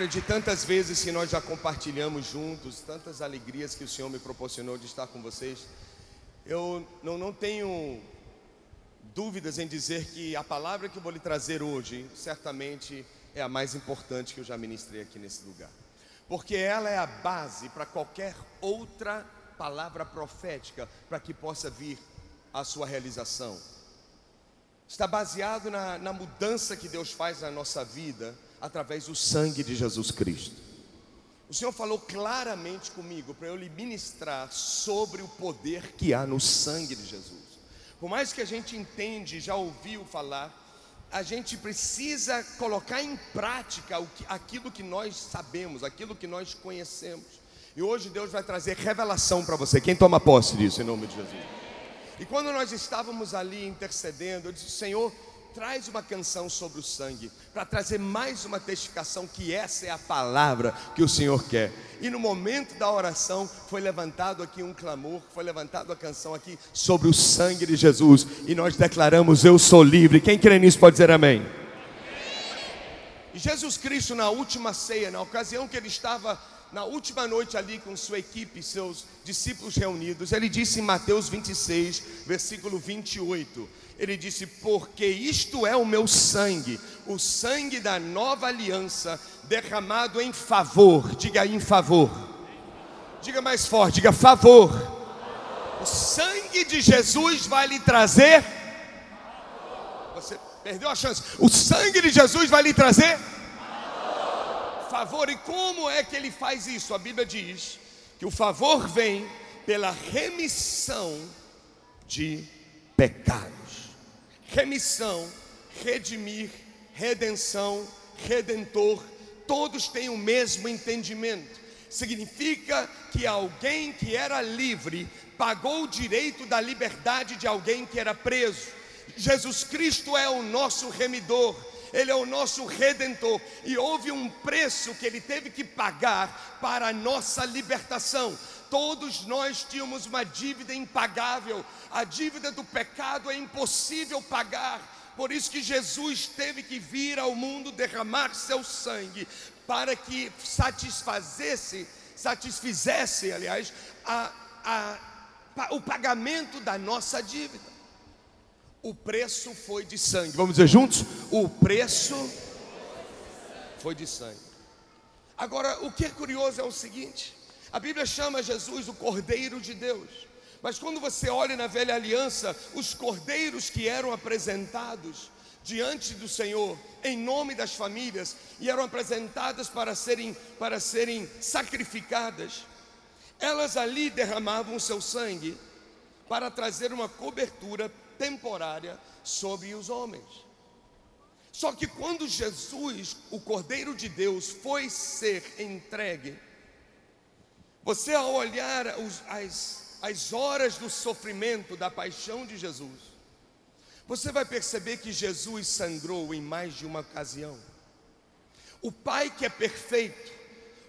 Olha, de tantas vezes que nós já compartilhamos juntos, tantas alegrias que o Senhor me proporcionou de estar com vocês, eu não, não tenho dúvidas em dizer que a palavra que eu vou lhe trazer hoje, certamente é a mais importante que eu já ministrei aqui nesse lugar, porque ela é a base para qualquer outra palavra profética para que possa vir a sua realização. Está baseado na, na mudança que Deus faz na nossa vida através do sangue de Jesus Cristo. O Senhor falou claramente comigo para eu lhe ministrar sobre o poder que há no sangue de Jesus. Por mais que a gente entende, já ouviu falar, a gente precisa colocar em prática aquilo que nós sabemos, aquilo que nós conhecemos. E hoje Deus vai trazer revelação para você. Quem toma posse disso em nome de Jesus? E quando nós estávamos ali intercedendo, eu disse: Senhor, traz uma canção sobre o sangue, para trazer mais uma testificação que essa é a palavra que o Senhor quer. E no momento da oração foi levantado aqui um clamor, foi levantado a canção aqui sobre o sangue de Jesus, e nós declaramos: Eu sou livre. Quem crê nisso pode dizer amém. E Jesus Cristo, na última ceia, na ocasião que ele estava na última noite ali com sua equipe, seus discípulos reunidos, ele disse em Mateus 26, versículo 28, ele disse: Porque isto é o meu sangue, o sangue da nova aliança, derramado em favor, diga em favor, diga mais forte, diga favor. O sangue de Jesus vai lhe trazer. Você perdeu a chance. O sangue de Jesus vai lhe trazer favor. E como é que ele faz isso? A Bíblia diz que o favor vem pela remissão de pecados. Remissão, redimir, redenção, redentor, todos têm o mesmo entendimento. Significa que alguém que era livre pagou o direito da liberdade de alguém que era preso. Jesus Cristo é o nosso remidor. Ele é o nosso redentor, e houve um preço que ele teve que pagar para a nossa libertação. Todos nós tínhamos uma dívida impagável, a dívida do pecado é impossível pagar. Por isso que Jesus teve que vir ao mundo derramar seu sangue para que satisfazesse, satisfizesse, aliás, a, a, o pagamento da nossa dívida. O preço foi de sangue. Vamos dizer juntos? O preço foi de sangue. Agora, o que é curioso é o seguinte: a Bíblia chama Jesus o Cordeiro de Deus. Mas quando você olha na velha aliança, os cordeiros que eram apresentados diante do Senhor em nome das famílias e eram apresentadas para serem para serem sacrificadas, elas ali derramavam seu sangue para trazer uma cobertura temporária sobre os homens. Só que quando Jesus, o Cordeiro de Deus, foi ser entregue, você ao olhar os, as, as horas do sofrimento, da paixão de Jesus, você vai perceber que Jesus sangrou em mais de uma ocasião. O Pai que é perfeito,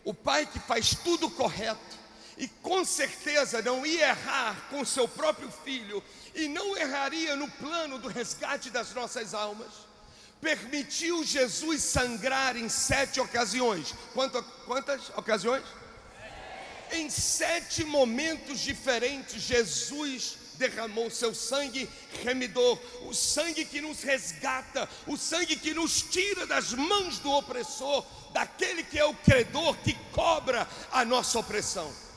o Pai que faz tudo correto, e com certeza não ia errar com seu próprio filho e não erraria no plano do resgate das nossas almas. Permitiu Jesus sangrar em sete ocasiões. Quanto, quantas ocasiões? Em sete momentos diferentes, Jesus derramou seu sangue remidor, o sangue que nos resgata, o sangue que nos tira das mãos do opressor, daquele que é o credor que cobra a nossa opressão.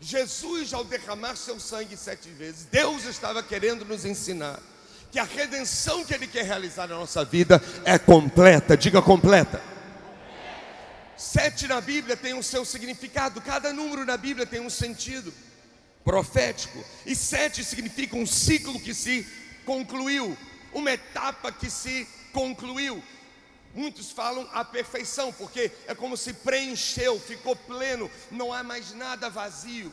Jesus, ao derramar seu sangue sete vezes, Deus estava querendo nos ensinar que a redenção que Ele quer realizar na nossa vida é completa, diga completa. Sete na Bíblia tem o seu significado, cada número na Bíblia tem um sentido profético, e sete significa um ciclo que se concluiu, uma etapa que se concluiu. Muitos falam a perfeição, porque é como se preencheu, ficou pleno, não há mais nada vazio.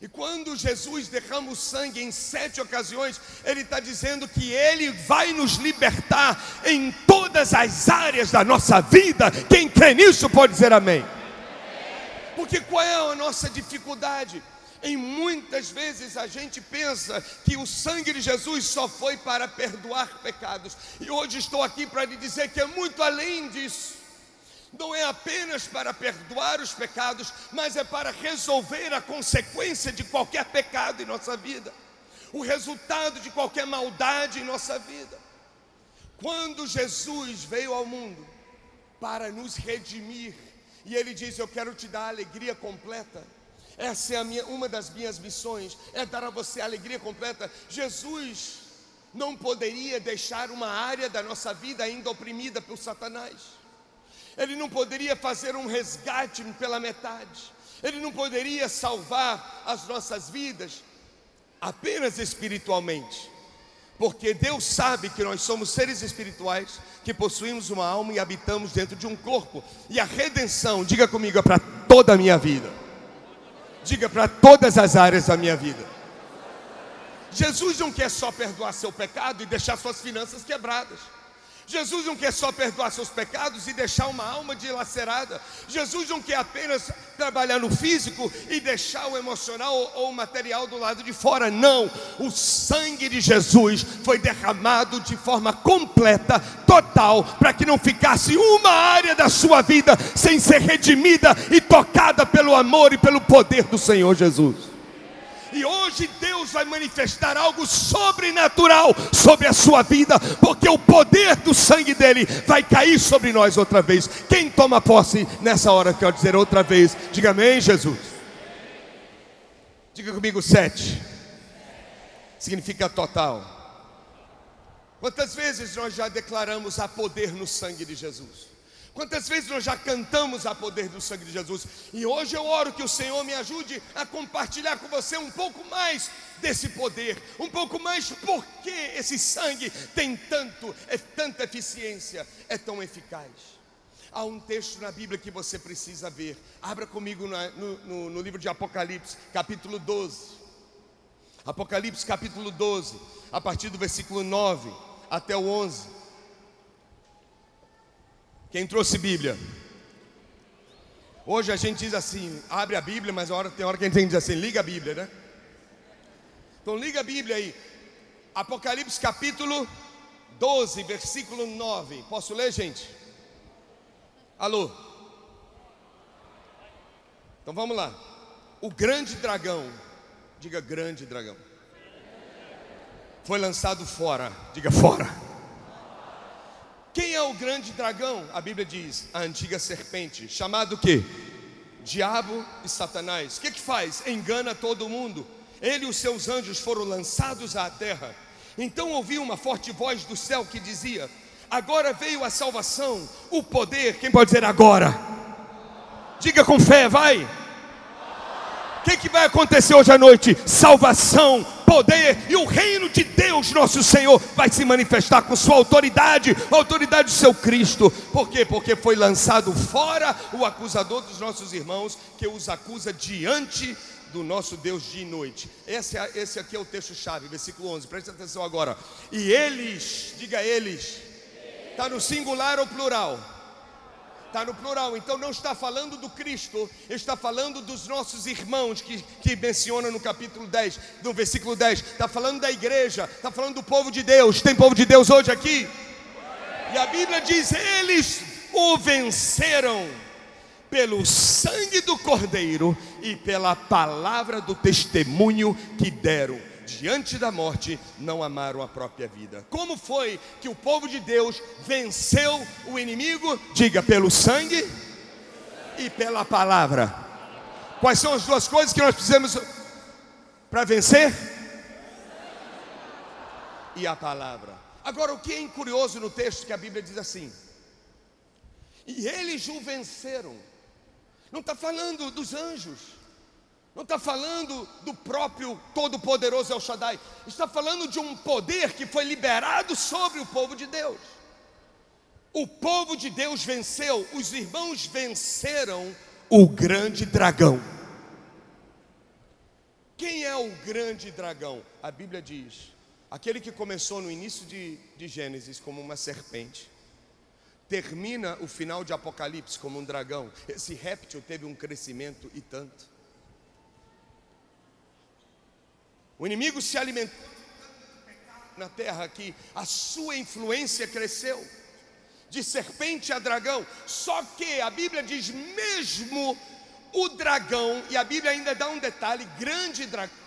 E quando Jesus derrama o sangue em sete ocasiões, Ele está dizendo que Ele vai nos libertar em todas as áreas da nossa vida. Quem crê nisso pode dizer amém. Porque qual é a nossa dificuldade? Em muitas vezes a gente pensa que o sangue de Jesus só foi para perdoar pecados. E hoje estou aqui para lhe dizer que é muito além disso. Não é apenas para perdoar os pecados, mas é para resolver a consequência de qualquer pecado em nossa vida, o resultado de qualquer maldade em nossa vida. Quando Jesus veio ao mundo para nos redimir, e Ele diz: Eu quero te dar alegria completa. Essa é minha, uma das minhas missões, é dar a você alegria completa. Jesus não poderia deixar uma área da nossa vida ainda oprimida por Satanás. Ele não poderia fazer um resgate pela metade. Ele não poderia salvar as nossas vidas apenas espiritualmente. Porque Deus sabe que nós somos seres espirituais, que possuímos uma alma e habitamos dentro de um corpo. E a redenção, diga comigo, é para toda a minha vida. Diga para todas as áreas da minha vida. Jesus não quer só perdoar seu pecado e deixar suas finanças quebradas. Jesus não quer só perdoar seus pecados e deixar uma alma dilacerada. Jesus não quer apenas trabalhar no físico e deixar o emocional ou, o material do lado de fora. Não. O sangue de Jesus foi derramado de forma completa, total, para que não ficasse uma área da sua vida sem ser redimida e tocada pelo amor e pelo poder do Senhor Jesus. E hoje Deus vai manifestar algo sobrenatural sobre a sua vida, porque o poder do sangue dele vai cair sobre nós outra vez. Quem toma posse nessa hora, quero dizer outra vez, diga amém, Jesus. Diga comigo sete. Significa total. Quantas vezes nós já declaramos a poder no sangue de Jesus? Quantas vezes nós já cantamos a poder do sangue de Jesus? E hoje eu oro que o Senhor me ajude a compartilhar com você um pouco mais desse poder, um pouco mais porque esse sangue tem tanto, é tanta eficiência, é tão eficaz. Há um texto na Bíblia que você precisa ver. Abra comigo no, no, no livro de Apocalipse, capítulo 12. Apocalipse, capítulo 12, a partir do versículo 9 até o 11. Quem trouxe Bíblia? Hoje a gente diz assim, abre a Bíblia, mas tem hora que a gente diz assim, liga a Bíblia, né? Então liga a Bíblia aí. Apocalipse capítulo 12, versículo 9. Posso ler, gente? Alô? Então vamos lá. O grande dragão, diga grande dragão, foi lançado fora, diga fora o grande dragão? A Bíblia diz, a antiga serpente, chamado que? Diabo e Satanás. O que que faz? Engana todo mundo. Ele e os seus anjos foram lançados à terra. Então ouvi uma forte voz do céu que dizia: Agora veio a salvação, o poder. Quem pode dizer agora? Diga com fé, vai. O que, que vai acontecer hoje à noite? Salvação, poder e o reino de Deus, nosso Senhor, vai se manifestar com sua autoridade, a autoridade do seu Cristo. Por quê? Porque foi lançado fora o acusador dos nossos irmãos, que os acusa diante do nosso Deus de noite. Esse, é, esse aqui é o texto-chave, versículo 11, preste atenção agora. E eles, diga eles, está no singular ou plural? Está no plural, então não está falando do Cristo, está falando dos nossos irmãos que, que menciona no capítulo 10, no versículo 10, está falando da igreja, está falando do povo de Deus. Tem povo de Deus hoje aqui? E a Bíblia diz: eles o venceram pelo sangue do Cordeiro e pela palavra do testemunho que deram diante da morte, não amaram a própria vida. Como foi que o povo de Deus venceu o inimigo? Diga, pelo sangue e pela palavra. Quais são as duas coisas que nós precisamos para vencer? E a palavra. Agora, o que é curioso no texto que a Bíblia diz assim: E eles o venceram. Não está falando dos anjos não está falando do próprio Todo-Poderoso El Shaddai, está falando de um poder que foi liberado sobre o povo de Deus. O povo de Deus venceu, os irmãos venceram o grande dragão. Quem é o grande dragão? A Bíblia diz: aquele que começou no início de, de Gênesis como uma serpente, termina o final de Apocalipse como um dragão. Esse réptil teve um crescimento e tanto. O inimigo se alimentou na terra que a sua influência cresceu de serpente a dragão. Só que a Bíblia diz mesmo o dragão, e a Bíblia ainda dá um detalhe: grande dragão.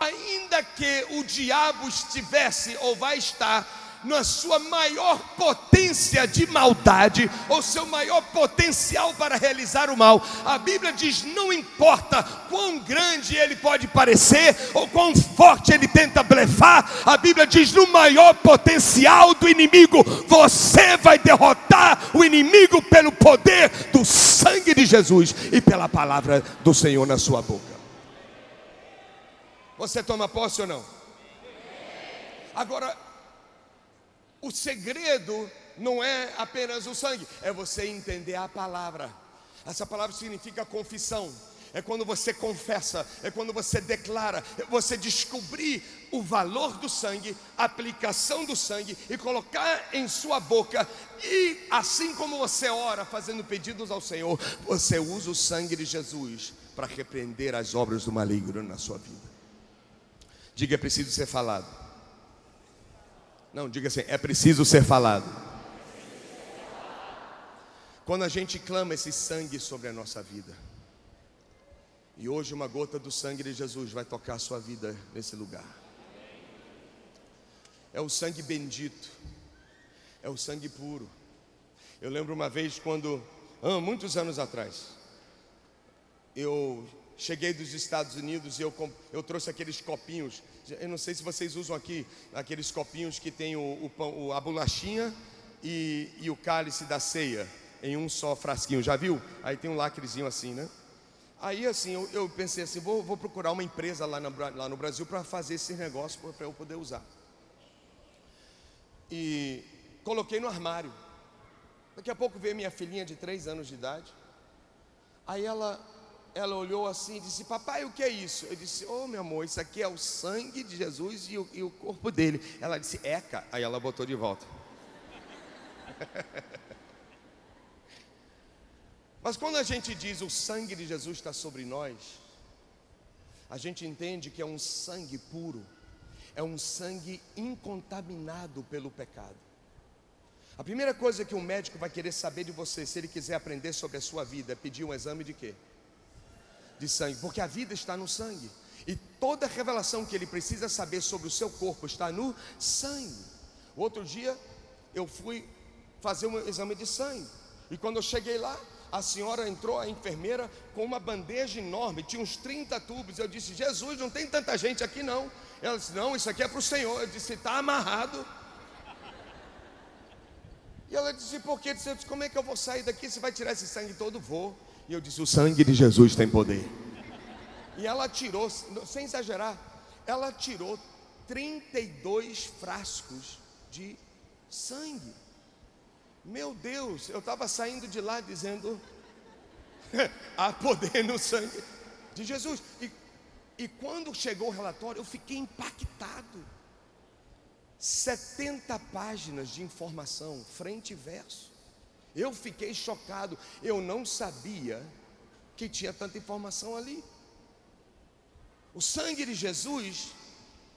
Ainda que o diabo estivesse ou vai estar na sua maior potência de maldade, ou seu maior potencial para realizar o mal. A Bíblia diz: não importa quão grande ele pode parecer, ou quão forte ele tenta blefar, a Bíblia diz: no maior potencial do inimigo, você vai derrotar o inimigo pelo poder do sangue de Jesus e pela palavra do Senhor na sua boca. Você toma posse ou não? Agora, o segredo não é apenas o sangue, é você entender a palavra. Essa palavra significa confissão. É quando você confessa, é quando você declara, é você descobrir o valor do sangue, a aplicação do sangue e colocar em sua boca. E assim como você ora fazendo pedidos ao Senhor, você usa o sangue de Jesus para repreender as obras do maligno na sua vida. Diga, é preciso ser falado. Não, diga assim: é preciso ser falado. Quando a gente clama esse sangue sobre a nossa vida, e hoje uma gota do sangue de Jesus vai tocar a sua vida nesse lugar. É o sangue bendito, é o sangue puro. Eu lembro uma vez quando, ah, muitos anos atrás, eu cheguei dos Estados Unidos e eu, eu trouxe aqueles copinhos. Eu não sei se vocês usam aqui aqueles copinhos que tem o, o, a bolachinha e, e o cálice da ceia em um só frasquinho. Já viu? Aí tem um lacrezinho assim, né? Aí assim, eu, eu pensei assim, vou, vou, procurar uma empresa lá, na, lá no Brasil para fazer esse negócio para eu poder usar. E coloquei no armário. Daqui a pouco veio minha filhinha de três anos de idade. Aí ela ela olhou assim e disse: Papai, o que é isso? Eu disse: Oh, meu amor, isso aqui é o sangue de Jesus e o, e o corpo dele. Ela disse: Eca. Aí ela botou de volta. Mas quando a gente diz o sangue de Jesus está sobre nós, a gente entende que é um sangue puro, é um sangue incontaminado pelo pecado. A primeira coisa que um médico vai querer saber de você, se ele quiser aprender sobre a sua vida, é pedir um exame de quê? De sangue, porque a vida está no sangue. E toda revelação que ele precisa saber sobre o seu corpo está no sangue. Outro dia eu fui fazer um exame de sangue. E quando eu cheguei lá, a senhora entrou, a enfermeira, com uma bandeja enorme, tinha uns 30 tubos. Eu disse: Jesus, não tem tanta gente aqui não. Ela disse: Não, isso aqui é para o Senhor. Eu disse: Está amarrado. E ela disse: Por quê? Eu disse: Como é que eu vou sair daqui? Você vai tirar esse sangue todo? Vou. E eu disse: O sangue de Jesus tem poder. E ela tirou, sem exagerar, ela tirou 32 frascos de sangue. Meu Deus, eu estava saindo de lá dizendo: há poder no sangue de Jesus. E, e quando chegou o relatório, eu fiquei impactado. 70 páginas de informação, frente e verso. Eu fiquei chocado, eu não sabia que tinha tanta informação ali. O sangue de Jesus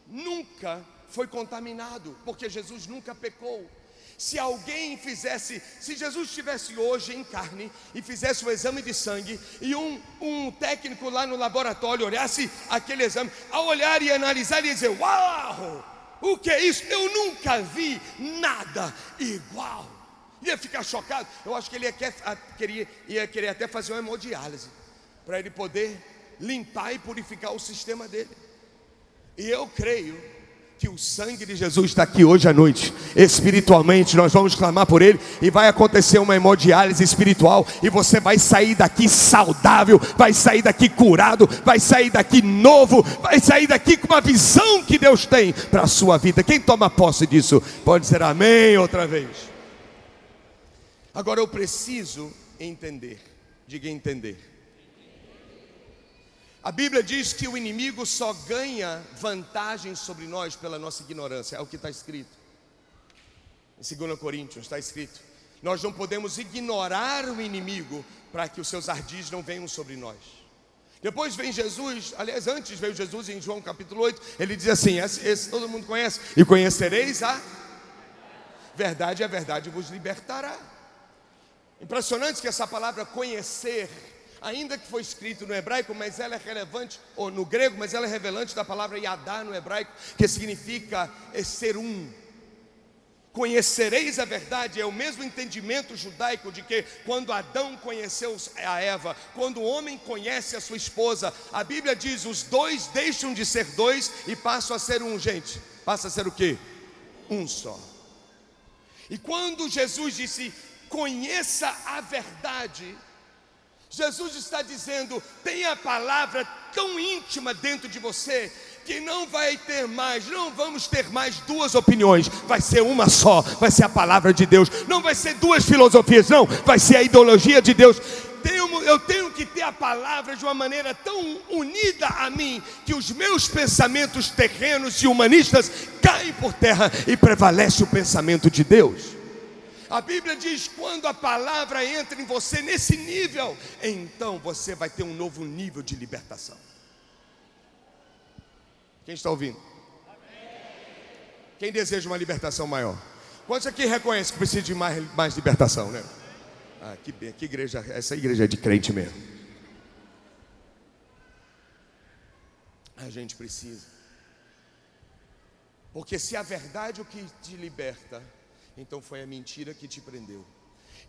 nunca foi contaminado, porque Jesus nunca pecou. Se alguém fizesse, se Jesus estivesse hoje em carne e fizesse o exame de sangue, e um, um técnico lá no laboratório olhasse aquele exame, ao olhar e analisar, ia dizer: Uau, o que é isso? Eu nunca vi nada igual ia ficar chocado. Eu acho que ele ia, quer, queria, ia querer até fazer uma hemodiálise para ele poder limpar e purificar o sistema dele. E eu creio que o sangue de Jesus está aqui hoje à noite. Espiritualmente, nós vamos clamar por ele e vai acontecer uma hemodiálise espiritual e você vai sair daqui saudável, vai sair daqui curado, vai sair daqui novo, vai sair daqui com uma visão que Deus tem para a sua vida. Quem toma posse disso pode dizer amém outra vez. Agora eu preciso entender. Diga entender. A Bíblia diz que o inimigo só ganha vantagem sobre nós pela nossa ignorância. É o que está escrito. Em 2 Coríntios está escrito: Nós não podemos ignorar o inimigo para que os seus ardis não venham sobre nós. Depois vem Jesus, aliás, antes veio Jesus em João capítulo 8, ele diz assim: esse, esse todo mundo conhece, e conhecereis a verdade, a verdade vos libertará. Impressionante que essa palavra conhecer, ainda que foi escrito no hebraico, mas ela é relevante, ou no grego, mas ela é revelante da palavra yadá no hebraico, que significa ser um. Conhecereis a verdade, é o mesmo entendimento judaico de que quando Adão conheceu a Eva, quando o homem conhece a sua esposa, a Bíblia diz: os dois deixam de ser dois e passam a ser um, gente. Passa a ser o que? Um só. E quando Jesus disse: conheça a verdade, Jesus está dizendo: tem a palavra tão íntima dentro de você que não vai ter mais, não vamos ter mais duas opiniões, vai ser uma só, vai ser a palavra de Deus, não vai ser duas filosofias, não, vai ser a ideologia de Deus. eu tenho que ter a palavra de uma maneira tão unida a mim que os meus pensamentos terrenos e humanistas caem por terra e prevalece o pensamento de Deus. A Bíblia diz: quando a palavra entra em você nesse nível, então você vai ter um novo nível de libertação. Quem está ouvindo? Quem deseja uma libertação maior? Quantos aqui reconhecem que precisa de mais, mais libertação, né? Ah, que, que igreja, essa igreja é de crente mesmo. A gente precisa. Porque se a verdade é o que te liberta, então foi a mentira que te prendeu.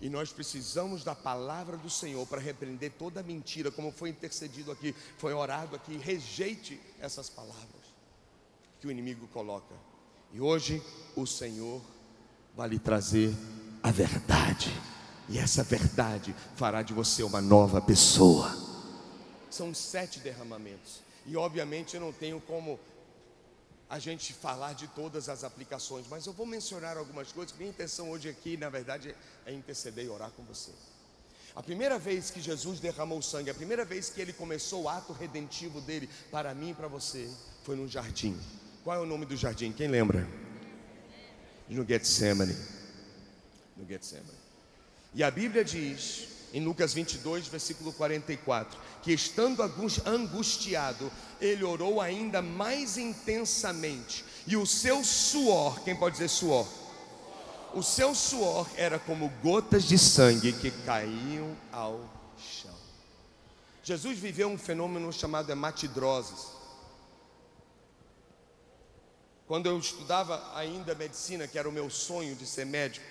E nós precisamos da palavra do Senhor para repreender toda mentira, como foi intercedido aqui, foi orado aqui. Rejeite essas palavras que o inimigo coloca. E hoje o Senhor vai lhe trazer a verdade. E essa verdade fará de você uma nova pessoa. São sete derramamentos. E obviamente eu não tenho como a gente falar de todas as aplicações, mas eu vou mencionar algumas coisas. Minha intenção hoje aqui, na verdade, é interceder e orar com você. A primeira vez que Jesus derramou sangue, a primeira vez que ele começou o ato redentivo dele para mim e para você, foi no jardim. Qual é o nome do jardim? Quem lembra? No Getsemane. No Getsemane. E a Bíblia diz em Lucas 22, versículo 44, que estando angustiado, ele orou ainda mais intensamente, e o seu suor, quem pode dizer suor? O seu suor era como gotas de sangue que caíam ao chão. Jesus viveu um fenômeno chamado hematidroses. Quando eu estudava ainda medicina, que era o meu sonho de ser médico,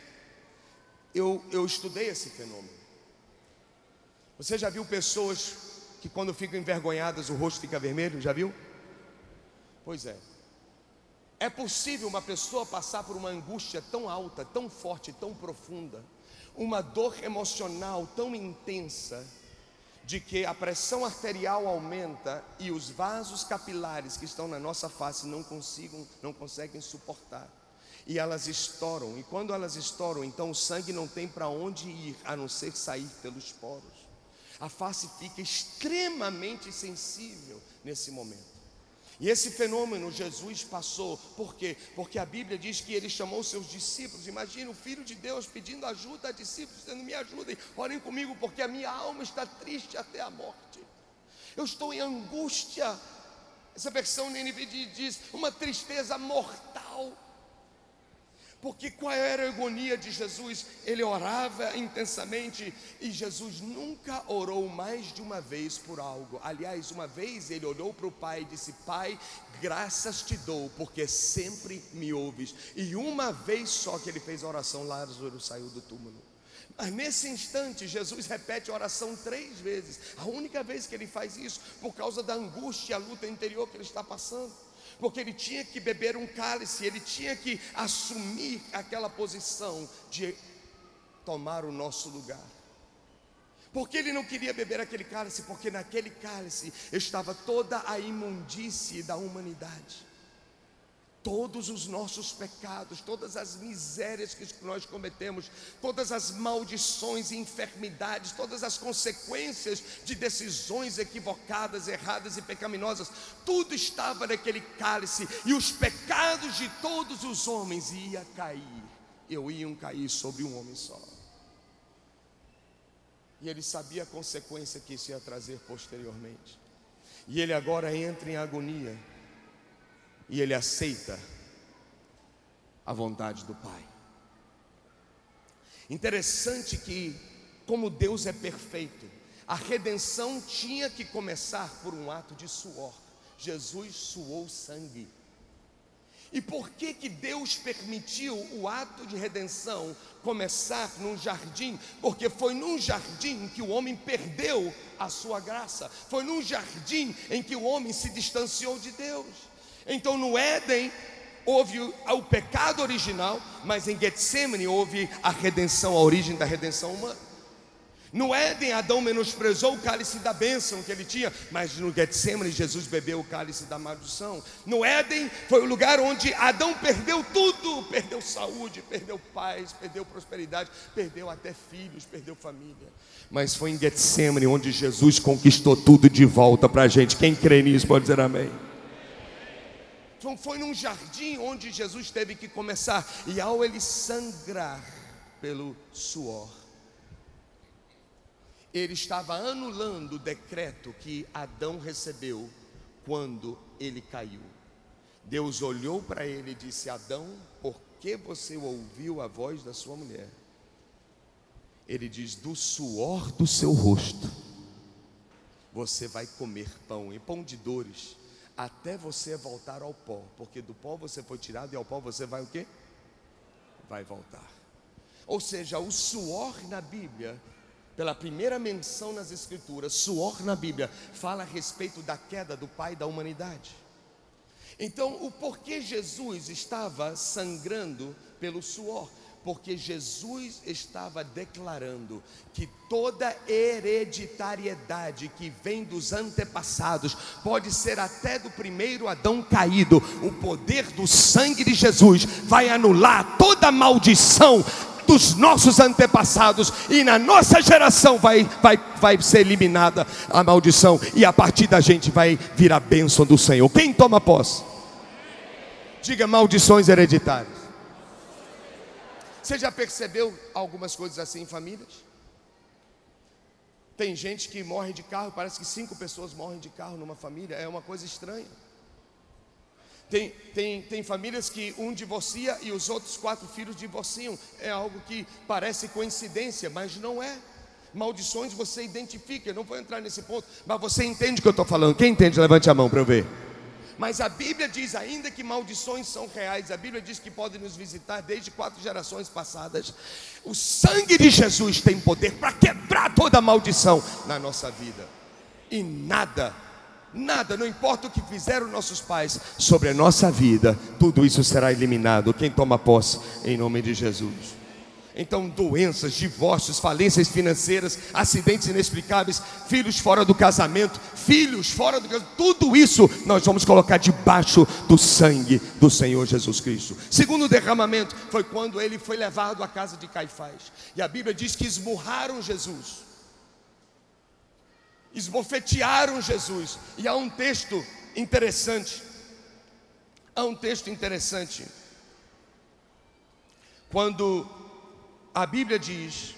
eu, eu estudei esse fenômeno. Você já viu pessoas que quando ficam envergonhadas o rosto fica vermelho? Já viu? Pois é. É possível uma pessoa passar por uma angústia tão alta, tão forte, tão profunda, uma dor emocional tão intensa, de que a pressão arterial aumenta e os vasos capilares que estão na nossa face não consigam, não conseguem suportar. E elas estouram, e quando elas estouram, então o sangue não tem para onde ir a não ser sair pelos poros a face fica extremamente sensível nesse momento. E esse fenômeno Jesus passou, por quê? Porque a Bíblia diz que ele chamou seus discípulos. Imagina o Filho de Deus pedindo ajuda a discípulos, dizendo: Me ajudem, orem comigo, porque a minha alma está triste até a morte. Eu estou em angústia. Essa versão NVD diz: Uma tristeza mortal. Porque qual era a agonia de Jesus? Ele orava intensamente e Jesus nunca orou mais de uma vez por algo. Aliás, uma vez ele olhou para o Pai e disse: Pai, graças te dou, porque sempre me ouves. E uma vez só que ele fez a oração, Lázaro saiu do túmulo. Mas nesse instante, Jesus repete a oração três vezes. A única vez que ele faz isso, por causa da angústia e a luta interior que ele está passando porque ele tinha que beber um cálice, ele tinha que assumir aquela posição de tomar o nosso lugar. Porque ele não queria beber aquele cálice? Porque naquele cálice estava toda a imundície da humanidade. Todos os nossos pecados, todas as misérias que nós cometemos, todas as maldições e enfermidades, todas as consequências de decisões equivocadas, erradas e pecaminosas, tudo estava naquele cálice e os pecados de todos os homens ia cair, eu iam cair sobre um homem só. E ele sabia a consequência que isso ia trazer posteriormente. E ele agora entra em agonia e ele aceita a vontade do Pai. Interessante que, como Deus é perfeito, a redenção tinha que começar por um ato de suor. Jesus suou sangue. E por que que Deus permitiu o ato de redenção começar num jardim? Porque foi num jardim que o homem perdeu a sua graça. Foi num jardim em que o homem se distanciou de Deus. Então no Éden houve o pecado original, mas em Getsemane houve a redenção, a origem da redenção humana. No Éden, Adão menosprezou o cálice da bênção que ele tinha, mas no Getsemane, Jesus bebeu o cálice da maldição. No Éden, foi o lugar onde Adão perdeu tudo: perdeu saúde, perdeu paz, perdeu prosperidade, perdeu até filhos, perdeu família. Mas foi em Getsemane onde Jesus conquistou tudo de volta para a gente. Quem crê nisso pode dizer amém. Foi num jardim onde Jesus teve que começar, e ao ele sangrar pelo suor, ele estava anulando o decreto que Adão recebeu quando ele caiu. Deus olhou para ele e disse: Adão, por que você ouviu a voz da sua mulher? Ele diz: Do suor do seu rosto, você vai comer pão, e pão de dores até você voltar ao pó, porque do pó você foi tirado e ao pó você vai o quê? Vai voltar. Ou seja, o suor na Bíblia, pela primeira menção nas Escrituras, suor na Bíblia fala a respeito da queda do Pai da humanidade. Então, o porquê Jesus estava sangrando pelo suor? Porque Jesus estava declarando que toda hereditariedade que vem dos antepassados, pode ser até do primeiro Adão caído, o poder do sangue de Jesus vai anular toda maldição dos nossos antepassados e na nossa geração vai, vai, vai ser eliminada a maldição e a partir da gente vai vir a bênção do Senhor. Quem toma posse? Diga maldições hereditárias. Você já percebeu algumas coisas assim em famílias? Tem gente que morre de carro, parece que cinco pessoas morrem de carro numa família, é uma coisa estranha. Tem, tem, tem famílias que um divorcia e os outros quatro filhos divorciam, é algo que parece coincidência, mas não é. Maldições você identifica, eu não vou entrar nesse ponto, mas você entende o que eu estou falando. Quem entende, levante a mão para eu ver. Mas a Bíblia diz, ainda que maldições são reais, a Bíblia diz que podem nos visitar desde quatro gerações passadas. O sangue de Jesus tem poder para quebrar toda maldição na nossa vida. E nada, nada, não importa o que fizeram nossos pais sobre a nossa vida, tudo isso será eliminado. Quem toma posse em nome de Jesus. Então, doenças, divórcios, falências financeiras, acidentes inexplicáveis, filhos fora do casamento, filhos fora do casamento, tudo isso nós vamos colocar debaixo do sangue do Senhor Jesus Cristo. Segundo derramamento foi quando ele foi levado à casa de Caifás. E a Bíblia diz que esmurraram Jesus, esbofetearam Jesus. E há um texto interessante. Há um texto interessante. Quando a Bíblia diz,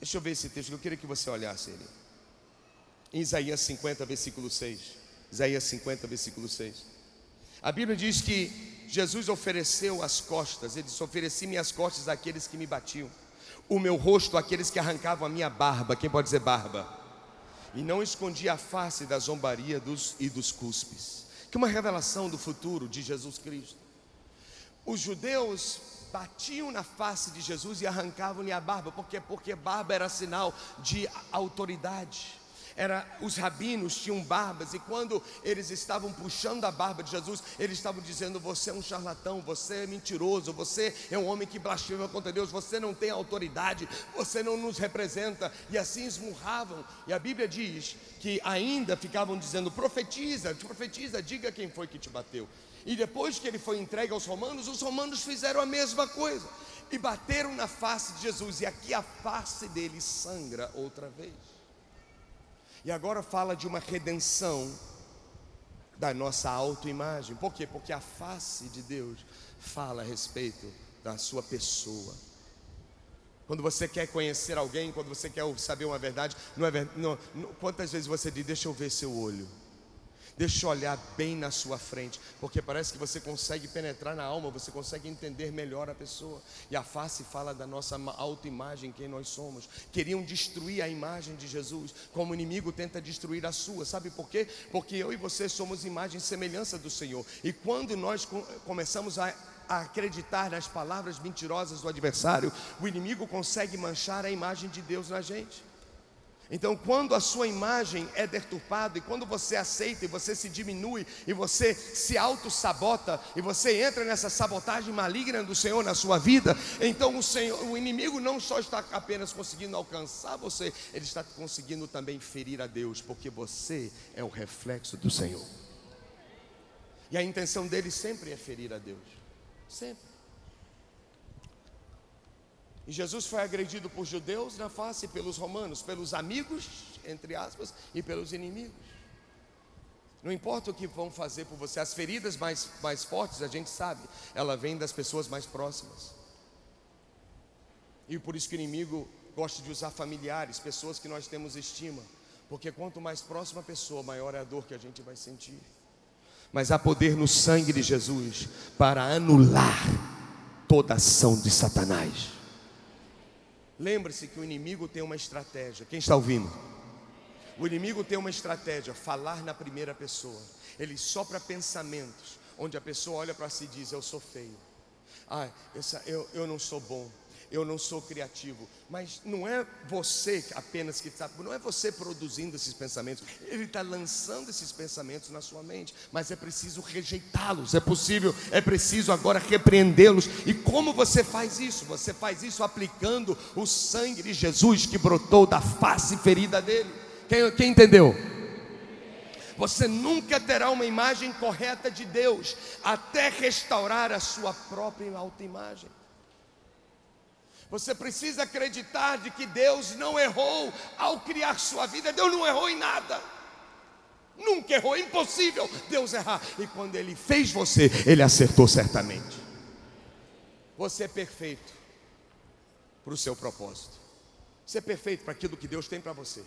deixa eu ver esse texto, eu queria que você olhasse ele. Em Isaías 50, versículo 6. Isaías 50, versículo 6. A Bíblia diz que Jesus ofereceu as costas, ele disse: Ofereci minhas costas àqueles que me batiam, o meu rosto àqueles que arrancavam a minha barba. Quem pode dizer barba? E não escondi a face da zombaria dos, e dos cuspes. Que uma revelação do futuro de Jesus Cristo. Os judeus batiam na face de Jesus e arrancavam-lhe a barba, porque porque barba era sinal de autoridade. Era, os rabinos tinham barbas e quando eles estavam puxando a barba de Jesus, eles estavam dizendo: Você é um charlatão, você é mentiroso, você é um homem que blasfema contra Deus, você não tem autoridade, você não nos representa. E assim esmurravam. E a Bíblia diz que ainda ficavam dizendo: Profetiza, profetiza, diga quem foi que te bateu. E depois que ele foi entregue aos romanos, os romanos fizeram a mesma coisa e bateram na face de Jesus, e aqui a face dele sangra outra vez. E agora fala de uma redenção da nossa autoimagem. Por quê? Porque a face de Deus fala a respeito da sua pessoa. Quando você quer conhecer alguém, quando você quer saber uma verdade, não é verdade, não, não, quantas vezes você diz, deixa eu ver seu olho. Deixa eu olhar bem na sua frente, porque parece que você consegue penetrar na alma, você consegue entender melhor a pessoa. E a face fala da nossa autoimagem, quem nós somos. Queriam destruir a imagem de Jesus, como o inimigo tenta destruir a sua. Sabe por quê? Porque eu e você somos imagem e semelhança do Senhor. E quando nós começamos a a acreditar nas palavras mentirosas do adversário, o inimigo consegue manchar a imagem de Deus na gente. Então, quando a sua imagem é deturpada, e quando você aceita e você se diminui, e você se auto-sabota, e você entra nessa sabotagem maligna do Senhor na sua vida, então o, Senhor, o inimigo não só está apenas conseguindo alcançar você, ele está conseguindo também ferir a Deus, porque você é o reflexo do Senhor. E a intenção dele sempre é ferir a Deus, sempre. E Jesus foi agredido por judeus na face, pelos romanos, pelos amigos, entre aspas, e pelos inimigos. Não importa o que vão fazer por você, as feridas mais, mais fortes, a gente sabe, ela vem das pessoas mais próximas. E por isso que o inimigo gosta de usar familiares, pessoas que nós temos estima, porque quanto mais próxima a pessoa, maior é a dor que a gente vai sentir. Mas há poder no sangue de Jesus para anular toda ação de Satanás. Lembre-se que o inimigo tem uma estratégia. Quem está ouvindo? O inimigo tem uma estratégia, falar na primeira pessoa. Ele sopra pensamentos, onde a pessoa olha para si e diz: Eu sou feio. Ah, essa, eu, eu não sou bom eu não sou criativo. Mas não é você apenas que está, não é você produzindo esses pensamentos, ele está lançando esses pensamentos na sua mente, mas é preciso rejeitá-los, é possível, é preciso agora repreendê-los. E como você faz isso? Você faz isso aplicando o sangue de Jesus que brotou da face ferida dele. Quem, quem entendeu? Você nunca terá uma imagem correta de Deus até restaurar a sua própria autoimagem. Você precisa acreditar de que Deus não errou ao criar sua vida. Deus não errou em nada. Nunca errou, é impossível Deus errar. E quando Ele fez você, Ele acertou certamente. Você é perfeito para o seu propósito. Você é perfeito para aquilo que Deus tem para você.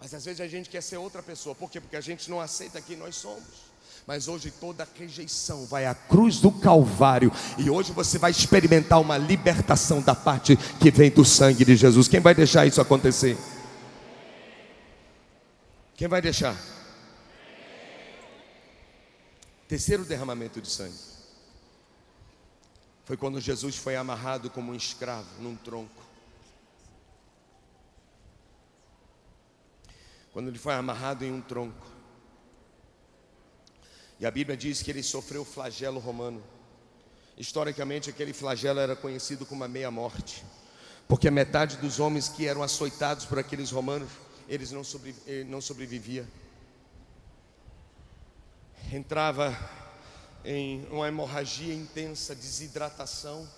Mas às vezes a gente quer ser outra pessoa. Por quê? Porque a gente não aceita quem nós somos. Mas hoje toda rejeição vai à cruz do Calvário. E hoje você vai experimentar uma libertação da parte que vem do sangue de Jesus. Quem vai deixar isso acontecer? Quem vai deixar? Terceiro derramamento de sangue. Foi quando Jesus foi amarrado como um escravo num tronco. Quando ele foi amarrado em um tronco. E a Bíblia diz que ele sofreu o flagelo romano. Historicamente, aquele flagelo era conhecido como a meia-morte, porque metade dos homens que eram açoitados por aqueles romanos, eles não, sobrevi eh, não sobrevivia. Entrava em uma hemorragia intensa, desidratação,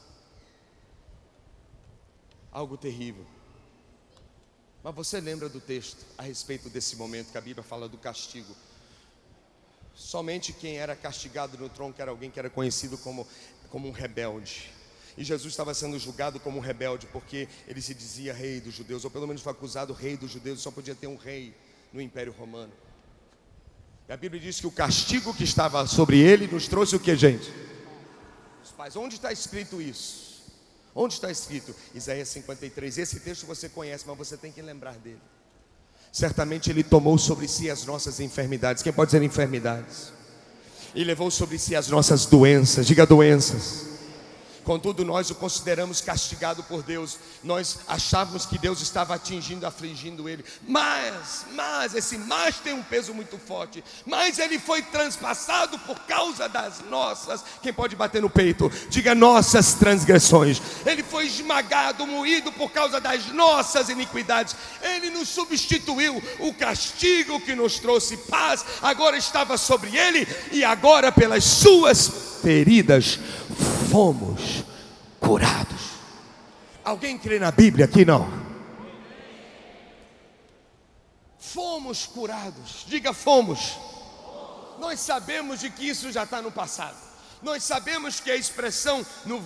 algo terrível. Mas você lembra do texto a respeito desse momento que a Bíblia fala do castigo? Somente quem era castigado no tronco era alguém que era conhecido como, como um rebelde. E Jesus estava sendo julgado como um rebelde porque ele se dizia rei dos judeus, ou pelo menos foi acusado rei dos judeus, só podia ter um rei no Império Romano. E a Bíblia diz que o castigo que estava sobre ele nos trouxe o que, gente? Os pais. Onde está escrito isso? Onde está escrito? Isaías 53. Esse texto você conhece, mas você tem que lembrar dele. Certamente Ele tomou sobre si as nossas enfermidades. Quem pode dizer enfermidades? E levou sobre si as nossas doenças. Diga doenças. Contudo, nós o consideramos castigado por Deus. Nós achávamos que Deus estava atingindo, afligindo ele. Mas, mas, esse mas tem um peso muito forte. Mas ele foi transpassado por causa das nossas. Quem pode bater no peito? Diga nossas transgressões. Ele foi esmagado, moído por causa das nossas iniquidades. Ele nos substituiu. O castigo que nos trouxe paz agora estava sobre ele e agora pelas suas feridas fomos curados. Alguém crê na Bíblia aqui não? Fomos curados, diga fomos. Nós sabemos de que isso já está no passado. Nós sabemos que a expressão no,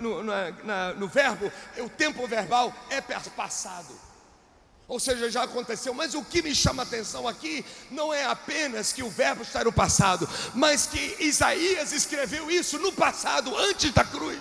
no, no, no verbo, o tempo verbal é passado. Ou seja, já aconteceu, mas o que me chama a atenção aqui não é apenas que o verbo está no passado, mas que Isaías escreveu isso no passado, antes da cruz.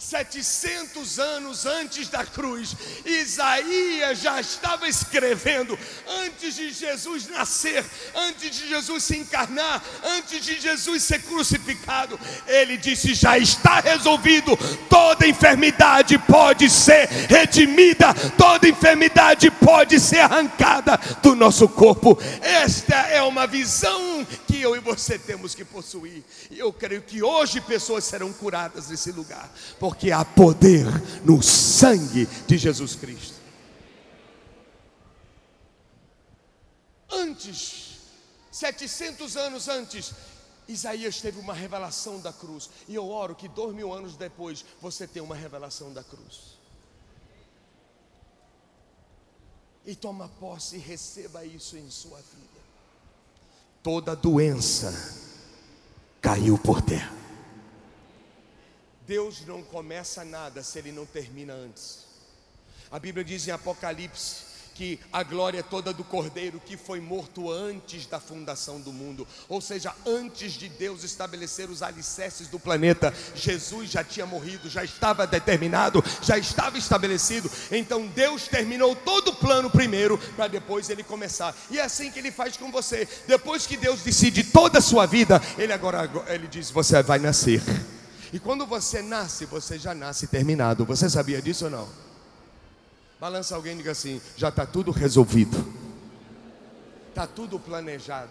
700 anos antes da cruz, Isaías já estava escrevendo, antes de Jesus nascer, antes de Jesus se encarnar, antes de Jesus ser crucificado, ele disse: já está resolvido, toda enfermidade pode ser redimida, toda enfermidade pode ser arrancada do nosso corpo. Esta é uma visão eu e você temos que possuir, e eu creio que hoje pessoas serão curadas nesse lugar, porque há poder no sangue de Jesus Cristo. Antes, 700 anos antes, Isaías teve uma revelação da cruz. E eu oro que dois mil anos depois você tenha uma revelação da cruz. E toma posse e receba isso em sua vida. Toda doença caiu por terra. Deus não começa nada se ele não termina antes. A Bíblia diz em Apocalipse que a glória é toda do Cordeiro que foi morto antes da fundação do mundo, ou seja, antes de Deus estabelecer os alicerces do planeta, Jesus já tinha morrido, já estava determinado, já estava estabelecido. Então Deus terminou todo o plano primeiro para depois ele começar. E é assim que ele faz com você. Depois que Deus decide toda a sua vida, ele agora ele diz: "Você vai nascer". E quando você nasce, você já nasce terminado. Você sabia disso ou não? Balança alguém e diga assim: já está tudo resolvido, está tudo planejado.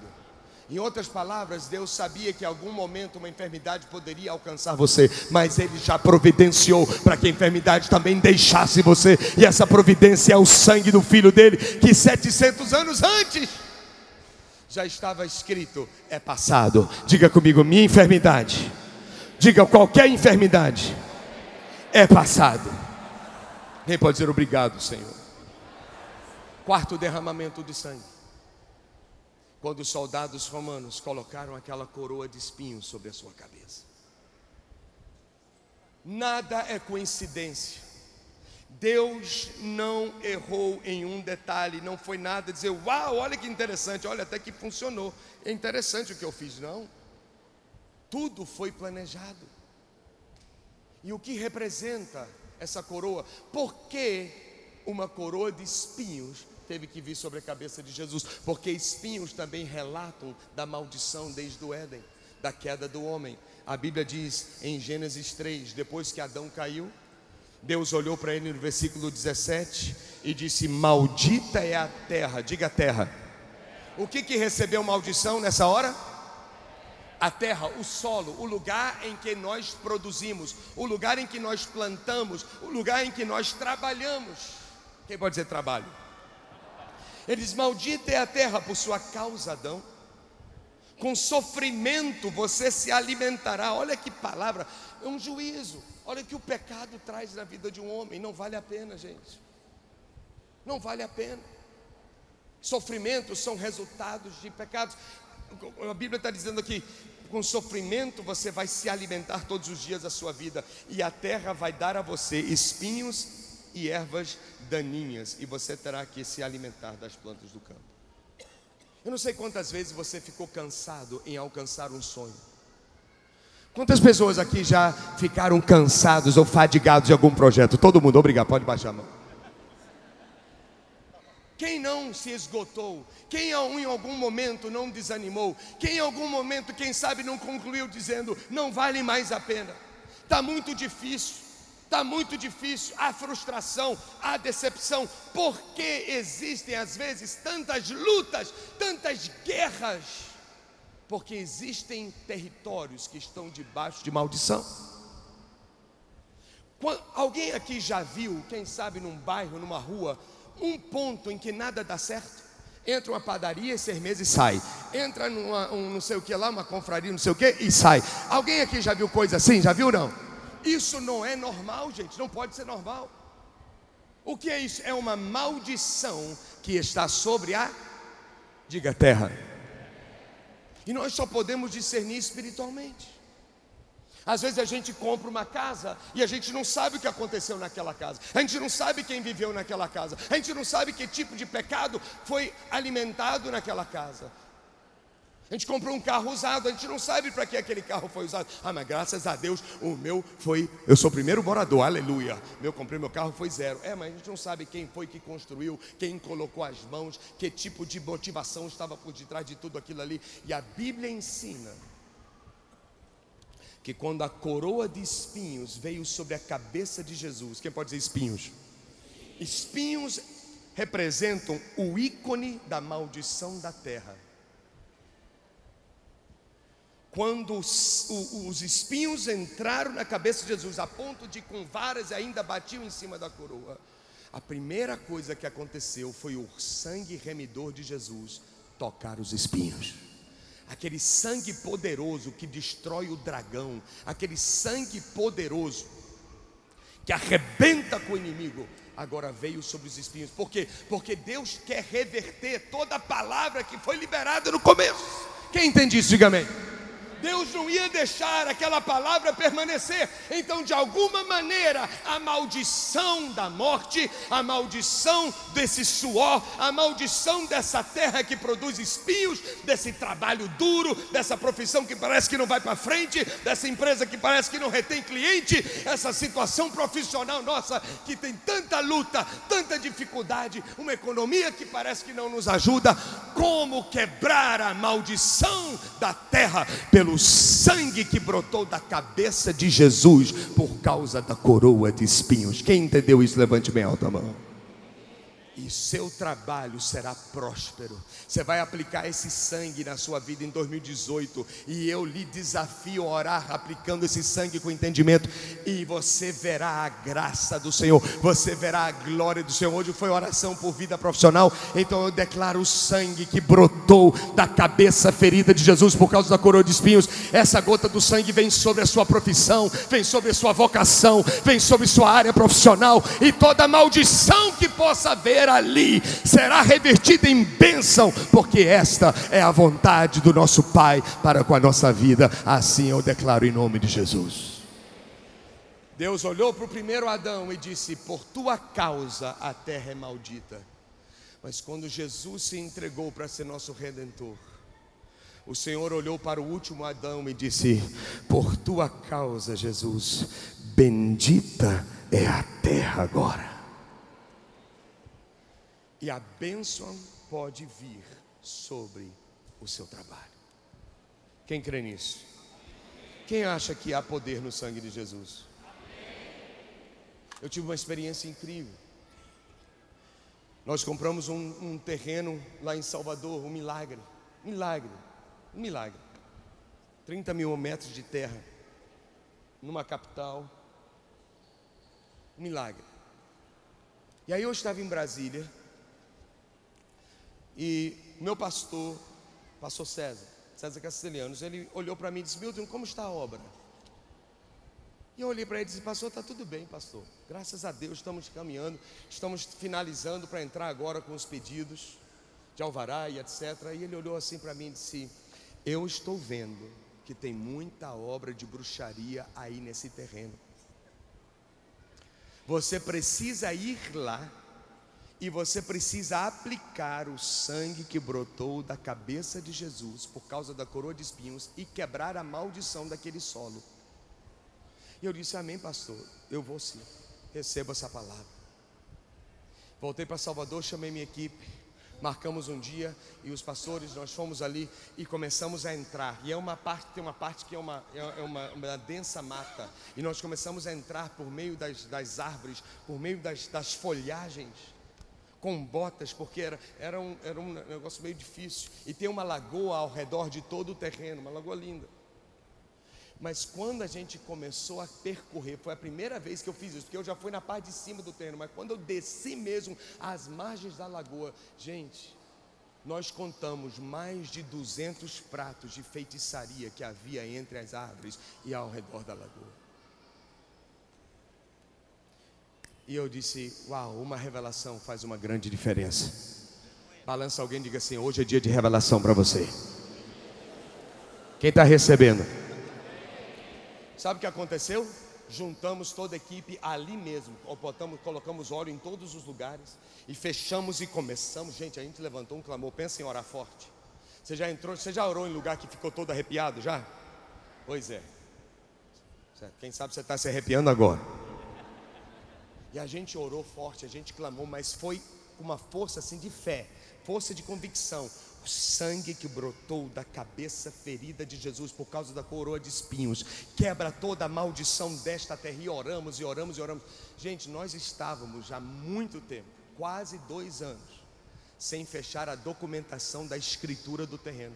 Em outras palavras, Deus sabia que em algum momento uma enfermidade poderia alcançar você, mas Ele já providenciou para que a enfermidade também deixasse você, e essa providência é o sangue do Filho dele, que 700 anos antes já estava escrito: é passado. Diga comigo, minha enfermidade Diga qualquer enfermidade é passado. Quem pode dizer obrigado, Senhor? Quarto derramamento de sangue. Quando os soldados romanos colocaram aquela coroa de espinhos sobre a sua cabeça. Nada é coincidência. Deus não errou em um detalhe, não foi nada dizer, uau, olha que interessante, olha até que funcionou. É interessante o que eu fiz, não. Tudo foi planejado. E o que representa essa coroa? Por que uma coroa de espinhos teve que vir sobre a cabeça de Jesus? Porque espinhos também relatam da maldição desde o Éden, da queda do homem. A Bíblia diz em Gênesis 3, depois que Adão caiu, Deus olhou para ele no versículo 17 e disse: Maldita é a terra, diga a terra. O que que recebeu maldição nessa hora? A terra, o solo, o lugar em que nós produzimos, o lugar em que nós plantamos, o lugar em que nós trabalhamos. Quem pode dizer trabalho? Eles maldita é a terra por sua causa, Adão. Com sofrimento você se alimentará. Olha que palavra, é um juízo. Olha que o pecado traz na vida de um homem. Não vale a pena, gente. Não vale a pena. Sofrimentos são resultados de pecados a Bíblia está dizendo aqui: com sofrimento você vai se alimentar todos os dias da sua vida, e a terra vai dar a você espinhos e ervas daninhas, e você terá que se alimentar das plantas do campo. Eu não sei quantas vezes você ficou cansado em alcançar um sonho. Quantas pessoas aqui já ficaram cansados ou fadigados de algum projeto? Todo mundo, obrigado, pode baixar a mão. Quem não se esgotou? Quem em algum momento não desanimou? Quem em algum momento, quem sabe, não concluiu dizendo: não vale mais a pena? Está muito difícil, está muito difícil. Há frustração, há decepção. Por que existem às vezes tantas lutas, tantas guerras? Porque existem territórios que estão debaixo de maldição. Alguém aqui já viu, quem sabe num bairro, numa rua, um ponto em que nada dá certo? Entra uma padaria seis meses e sai. Entra numa, um não sei o que lá, uma confraria, não sei o que e sai. Alguém aqui já viu coisa assim? Já viu não? Isso não é normal, gente. Não pode ser normal. O que é isso? É uma maldição que está sobre a, diga terra. E nós só podemos discernir espiritualmente. Às vezes a gente compra uma casa e a gente não sabe o que aconteceu naquela casa. A gente não sabe quem viveu naquela casa. A gente não sabe que tipo de pecado foi alimentado naquela casa. A gente comprou um carro usado, a gente não sabe para que aquele carro foi usado. Ah, mas graças a Deus, o meu foi. Eu sou o primeiro morador, aleluia. Meu comprei meu carro foi zero. É, mas a gente não sabe quem foi que construiu, quem colocou as mãos, que tipo de motivação estava por detrás de tudo aquilo ali. E a Bíblia ensina que quando a coroa de espinhos veio sobre a cabeça de Jesus, quem pode dizer espinhos? Espinhos representam o ícone da maldição da terra. Quando os, os, espinhos entraram na cabeça de Jesus, a ponto de com varas ainda batiam em cima da coroa, a primeira coisa que aconteceu foi o sangue remidor de Jesus tocar os espinhos aquele sangue poderoso que destrói o dragão, aquele sangue poderoso que arrebenta com o inimigo, agora veio sobre os espinhos. Por quê? Porque Deus quer reverter toda a palavra que foi liberada no começo. Quem entende isso, diga amém. Deus não ia deixar aquela palavra permanecer. Então, de alguma maneira, a maldição da morte, a maldição desse suor, a maldição dessa terra que produz espinhos, desse trabalho duro, dessa profissão que parece que não vai para frente, dessa empresa que parece que não retém cliente, essa situação profissional nossa que tem tanta luta, tanta dificuldade, uma economia que parece que não nos ajuda. Como quebrar a maldição da terra pelo sangue que brotou da cabeça de Jesus por causa da coroa de espinhos. Quem entendeu isso, levante bem alta a mão e seu trabalho será próspero. Você vai aplicar esse sangue na sua vida em 2018 e eu lhe desafio a orar aplicando esse sangue com entendimento e você verá a graça do Senhor, você verá a glória do Senhor. Hoje foi oração por vida profissional, então eu declaro o sangue que brotou da cabeça ferida de Jesus por causa da coroa de espinhos. Essa gota do sangue vem sobre a sua profissão, vem sobre a sua vocação, vem sobre sua área profissional e toda maldição que possa haver ali será revertida em bênção, porque esta é a vontade do nosso Pai para com a nossa vida. Assim eu declaro em nome de Jesus. Deus olhou para o primeiro Adão e disse: Por tua causa a terra é maldita. Mas quando Jesus se entregou para ser nosso redentor, o Senhor olhou para o último Adão e disse: Por tua causa, Jesus, bendita é a terra agora e a bênção pode vir sobre o seu trabalho. Quem crê nisso? Quem acha que há poder no sangue de Jesus? Eu tive uma experiência incrível. Nós compramos um, um terreno lá em Salvador, um milagre, milagre, um milagre. 30 mil metros de terra, numa capital, um milagre. E aí eu estava em Brasília, e meu pastor, pastor César, César Castelhanos, ele olhou para mim e disse: Milton, como está a obra? E eu olhei para ele e disse: Pastor, está tudo bem, pastor. Graças a Deus estamos caminhando, estamos finalizando para entrar agora com os pedidos de alvará e etc. E ele olhou assim para mim e disse: Eu estou vendo que tem muita obra de bruxaria aí nesse terreno. Você precisa ir lá e você precisa aplicar o sangue que brotou da cabeça de Jesus por causa da coroa de espinhos e quebrar a maldição daquele solo. E eu disse: Amém, pastor. Eu vou sim. Receba essa palavra. Voltei para Salvador, chamei minha equipe. marcamos um dia e os pastores, nós fomos ali e começamos a entrar. E é uma parte, tem uma parte que é uma, é uma, uma densa mata. E nós começamos a entrar por meio das, das árvores, por meio das, das folhagens, com botas, porque era, era, um, era um negócio meio difícil. E tem uma lagoa ao redor de todo o terreno, uma lagoa linda. Mas quando a gente começou a percorrer, foi a primeira vez que eu fiz isso, porque eu já fui na parte de cima do terreno, mas quando eu desci mesmo às margens da lagoa, gente, nós contamos mais de 200 pratos de feitiçaria que havia entre as árvores e ao redor da lagoa. E eu disse: Uau, uma revelação faz uma grande diferença. Balança alguém e diga assim: Hoje é dia de revelação para você. Quem está recebendo? Sabe o que aconteceu? Juntamos toda a equipe ali mesmo, botamos, colocamos óleo em todos os lugares e fechamos e começamos. Gente, a gente levantou um clamor. Pensa em orar forte. Você já entrou, você já orou em lugar que ficou todo arrepiado já? Pois é. Quem sabe você está se arrepiando agora. E a gente orou forte, a gente clamou, mas foi uma força assim de fé, força de convicção o sangue que brotou da cabeça ferida de Jesus por causa da coroa de espinhos, quebra toda a maldição desta terra. E oramos, e oramos, e oramos. Gente, nós estávamos há muito tempo, quase dois anos, sem fechar a documentação da escritura do terreno.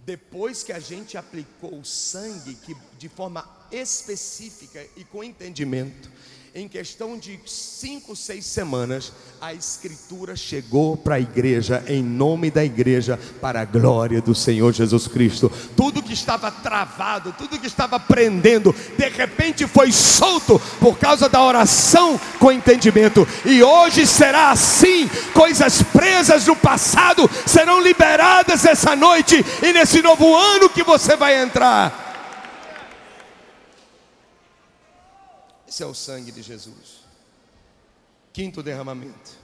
Depois que a gente aplicou o sangue, que de forma específica e com entendimento, em questão de cinco, seis semanas, a Escritura chegou para a igreja, em nome da igreja, para a glória do Senhor Jesus Cristo. Tudo que estava travado, tudo que estava prendendo, de repente foi solto por causa da oração com entendimento. E hoje será assim: coisas presas no passado serão liberadas essa noite e nesse novo ano que você vai entrar. Esse é o sangue de Jesus. Quinto derramamento.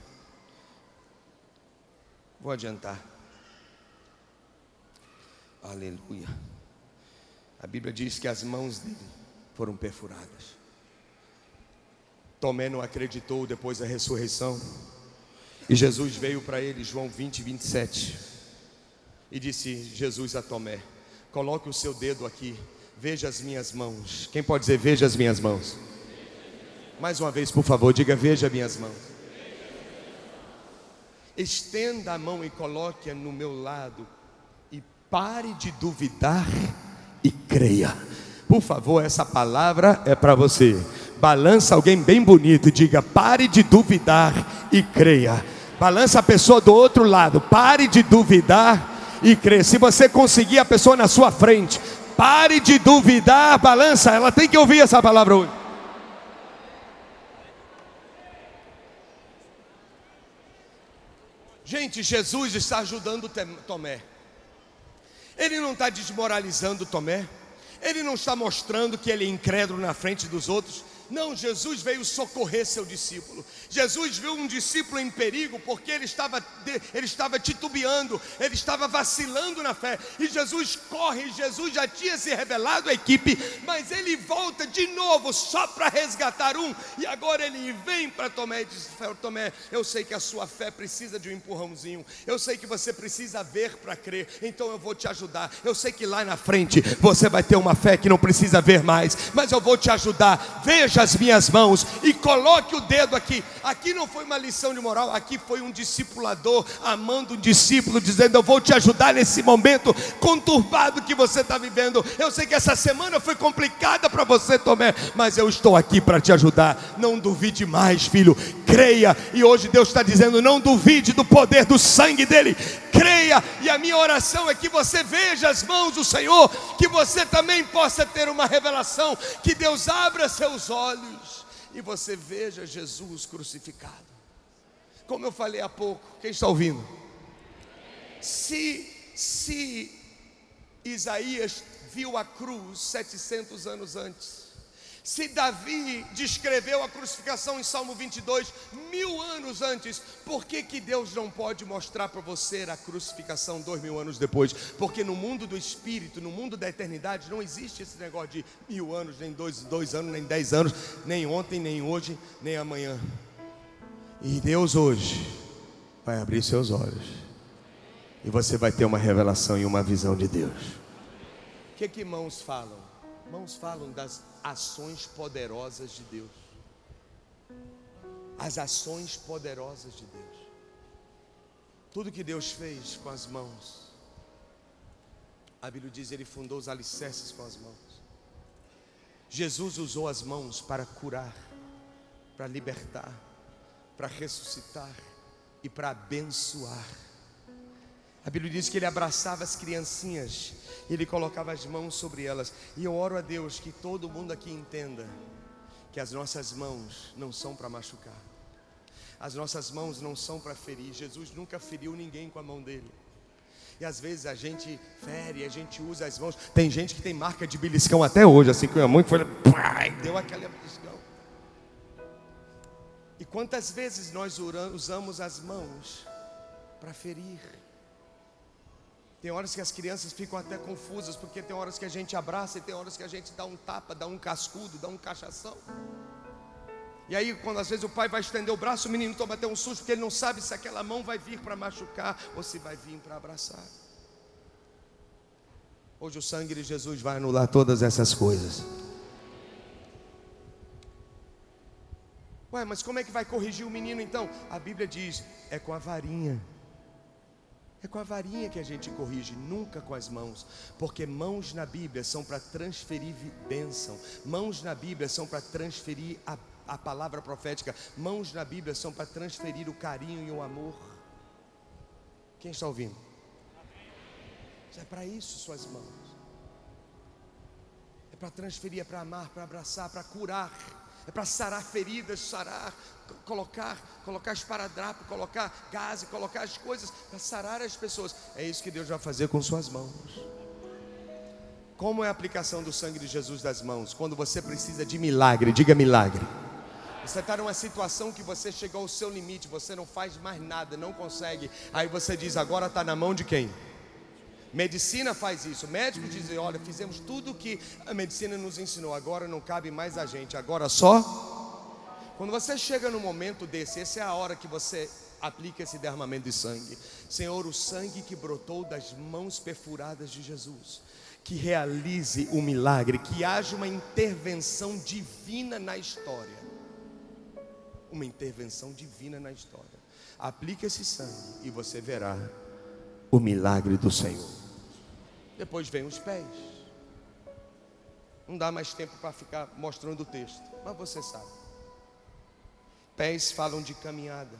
Vou adiantar. Aleluia. A Bíblia diz que as mãos dele foram perfuradas. Tomé não acreditou depois da ressurreição. E Jesus veio para ele, João 20, 27. E disse Jesus a Tomé: Coloque o seu dedo aqui, veja as minhas mãos. Quem pode dizer, veja as minhas mãos? Mais uma vez, por favor, diga: Veja minhas mãos. Estenda a mão e coloque-a no meu lado. E pare de duvidar e creia. Por favor, essa palavra é para você. Balança alguém bem bonito e diga: pare de duvidar e creia. Balança a pessoa do outro lado, pare de duvidar e creia. Se você conseguir a pessoa na sua frente, pare de duvidar, balança, ela tem que ouvir essa palavra hoje. Gente, Jesus está ajudando Tomé. Ele não está desmoralizando Tomé. Ele não está mostrando que ele é incrédulo na frente dos outros. Não, Jesus veio socorrer seu discípulo. Jesus viu um discípulo em perigo porque ele estava, ele estava titubeando, ele estava vacilando na fé. E Jesus corre, Jesus já tinha se revelado à equipe, mas ele volta de novo só para resgatar um. E agora ele vem para Tomé e diz: Tomé, eu sei que a sua fé precisa de um empurrãozinho. Eu sei que você precisa ver para crer. Então eu vou te ajudar. Eu sei que lá na frente você vai ter uma fé que não precisa ver mais, mas eu vou te ajudar. Veja as minhas mãos e coloque o dedo aqui. Aqui não foi uma lição de moral, aqui foi um discipulador amando um discípulo, dizendo: Eu vou te ajudar nesse momento conturbado que você está vivendo. Eu sei que essa semana foi complicada para você, Tomé, mas eu estou aqui para te ajudar. Não duvide mais, filho, creia. E hoje Deus está dizendo: Não duvide do poder do sangue dele, creia. E a minha oração é que você veja as mãos do Senhor, que você também possa ter uma revelação, que Deus abra seus olhos e você veja Jesus crucificado. Como eu falei há pouco, quem está ouvindo? Se, se Isaías viu a cruz 700 anos antes, se Davi descreveu a crucificação em Salmo 22 mil anos antes, por que, que Deus não pode mostrar para você a crucificação dois mil anos depois? Porque no mundo do espírito, no mundo da eternidade, não existe esse negócio de mil anos, nem dois, dois anos, nem dez anos, nem ontem, nem hoje, nem amanhã. E Deus hoje vai abrir seus olhos. E você vai ter uma revelação e uma visão de Deus. O que que mãos falam? Mãos falam das ações poderosas de Deus. As ações poderosas de Deus. Tudo que Deus fez com as mãos. A Bíblia diz: Ele fundou os alicerces com as mãos. Jesus usou as mãos para curar, para libertar, para ressuscitar e para abençoar. A Bíblia diz que ele abraçava as criancinhas, ele colocava as mãos sobre elas. E eu oro a Deus que todo mundo aqui entenda que as nossas mãos não são para machucar, as nossas mãos não são para ferir. Jesus nunca feriu ninguém com a mão dele. E às vezes a gente fere, a gente usa as mãos. Tem gente que tem marca de beliscão até hoje, assim, com a mão que foi, deu aquele beliscão. E quantas vezes nós usamos as mãos para ferir? Tem horas que as crianças ficam até confusas, porque tem horas que a gente abraça e tem horas que a gente dá um tapa, dá um cascudo, dá um cachação. E aí, quando às vezes o pai vai estender o braço, o menino toma até um susto, porque ele não sabe se aquela mão vai vir para machucar ou se vai vir para abraçar. Hoje o sangue de Jesus vai anular todas essas coisas. Ué, mas como é que vai corrigir o menino então? A Bíblia diz: é com a varinha. É com a varinha que a gente corrige, nunca com as mãos, porque mãos na Bíblia são para transferir bênção, mãos na Bíblia são para transferir a a palavra profética. Mãos na Bíblia são para transferir o carinho e o amor. Quem está ouvindo? É para isso suas mãos. É para transferir, é para amar, para abraçar, para curar. É para sarar feridas, sarar, colocar, colocar esparadrapo, colocar gás, colocar as coisas para sarar as pessoas. É isso que Deus vai fazer com suas mãos. Como é a aplicação do sangue de Jesus das mãos? Quando você precisa de milagre, diga milagre. Você está numa situação que você chegou ao seu limite, você não faz mais nada, não consegue. Aí você diz: agora está na mão de quem? Medicina faz isso. O médico diz: olha, fizemos tudo o que a medicina nos ensinou, agora não cabe mais a gente, agora só. Quando você chega no momento desse, essa é a hora que você aplica esse derramamento de sangue. Senhor, o sangue que brotou das mãos perfuradas de Jesus, que realize o milagre, que haja uma intervenção divina na história uma intervenção divina na história. Aplique esse sangue e você verá o milagre do Senhor. Depois vem os pés. Não dá mais tempo para ficar mostrando o texto, mas você sabe. Pés falam de caminhada.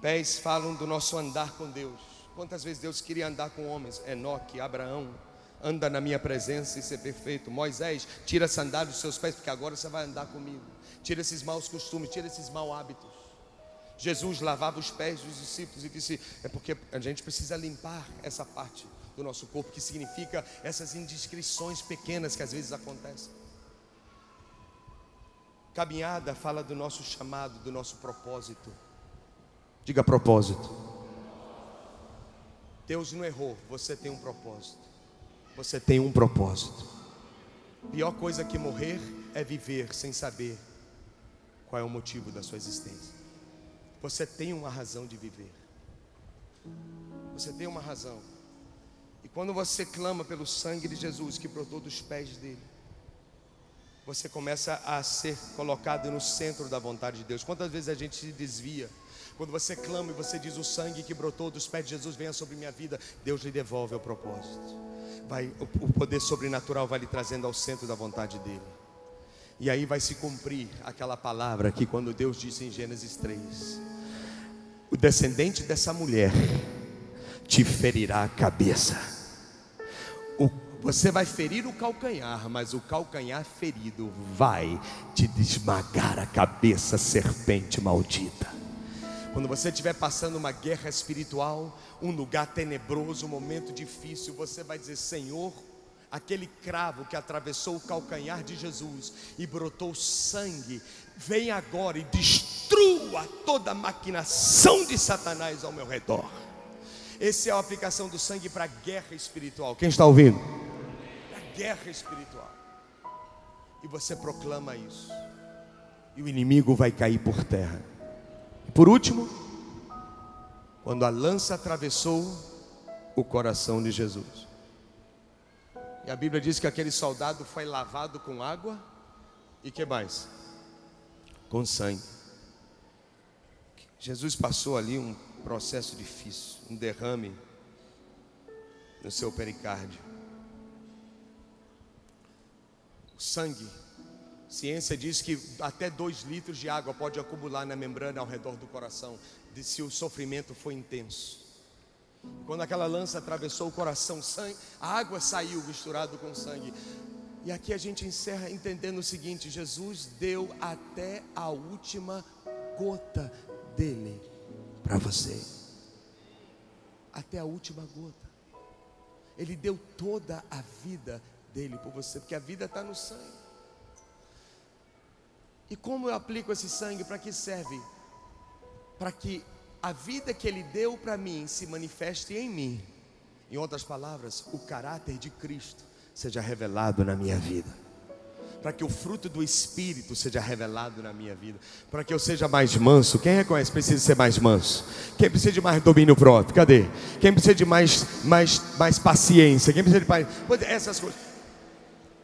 Pés falam do nosso andar com Deus. Quantas vezes Deus queria andar com homens? Enoque, Abraão, anda na minha presença e ser perfeito. Moisés, tira a sandália dos seus pés, porque agora você vai andar comigo. Tira esses maus costumes, tira esses maus hábitos. Jesus lavava os pés dos discípulos e disse: É porque a gente precisa limpar essa parte do nosso corpo, que significa essas indiscrições pequenas que às vezes acontecem. Caminhada fala do nosso chamado, do nosso propósito. Diga propósito. Deus não errou, você tem um propósito. Você tem um propósito. Pior coisa que morrer é viver sem saber qual é o motivo da sua existência. Você tem uma razão de viver. Você tem uma razão. E quando você clama pelo sangue de Jesus que brotou dos pés dele, você começa a ser colocado no centro da vontade de Deus. Quantas vezes a gente se desvia? Quando você clama e você diz o sangue que brotou dos pés de Jesus venha sobre minha vida, Deus lhe devolve o propósito. Vai, o poder sobrenatural vai lhe trazendo ao centro da vontade dele. E aí vai se cumprir aquela palavra que quando Deus disse em Gênesis 3: O descendente dessa mulher te ferirá a cabeça. Você vai ferir o calcanhar, mas o calcanhar ferido vai te desmagar a cabeça, serpente maldita. Quando você estiver passando uma guerra espiritual, um lugar tenebroso, um momento difícil, você vai dizer: Senhor, aquele cravo que atravessou o calcanhar de Jesus e brotou sangue, vem agora e destrua toda a maquinação de Satanás ao meu redor. Essa é a aplicação do sangue para a guerra espiritual. Quem está ouvindo? A guerra espiritual. E você proclama isso. E o inimigo vai cair por terra. E por último, quando a lança atravessou o coração de Jesus. A Bíblia diz que aquele soldado foi lavado com água e que mais? Com sangue. Jesus passou ali um processo difícil, um derrame no seu pericárdio. O sangue, ciência diz que até dois litros de água pode acumular na membrana ao redor do coração, se o sofrimento for intenso. Quando aquela lança atravessou o coração, sangue, a água saiu misturado com sangue. E aqui a gente encerra entendendo o seguinte: Jesus deu até a última gota dele para você. Até a última gota. Ele deu toda a vida dele por você, porque a vida está no sangue. E como eu aplico esse sangue? Para que serve? Para que a vida que Ele deu para mim se manifeste em mim. Em outras palavras, o caráter de Cristo seja revelado na minha vida. Para que o fruto do Espírito seja revelado na minha vida. Para que eu seja mais manso. Quem reconhece precisa ser mais manso? Quem precisa de mais domínio próprio? Cadê? Quem precisa de mais, mais, mais paciência? Quem precisa de mais. Essas coisas.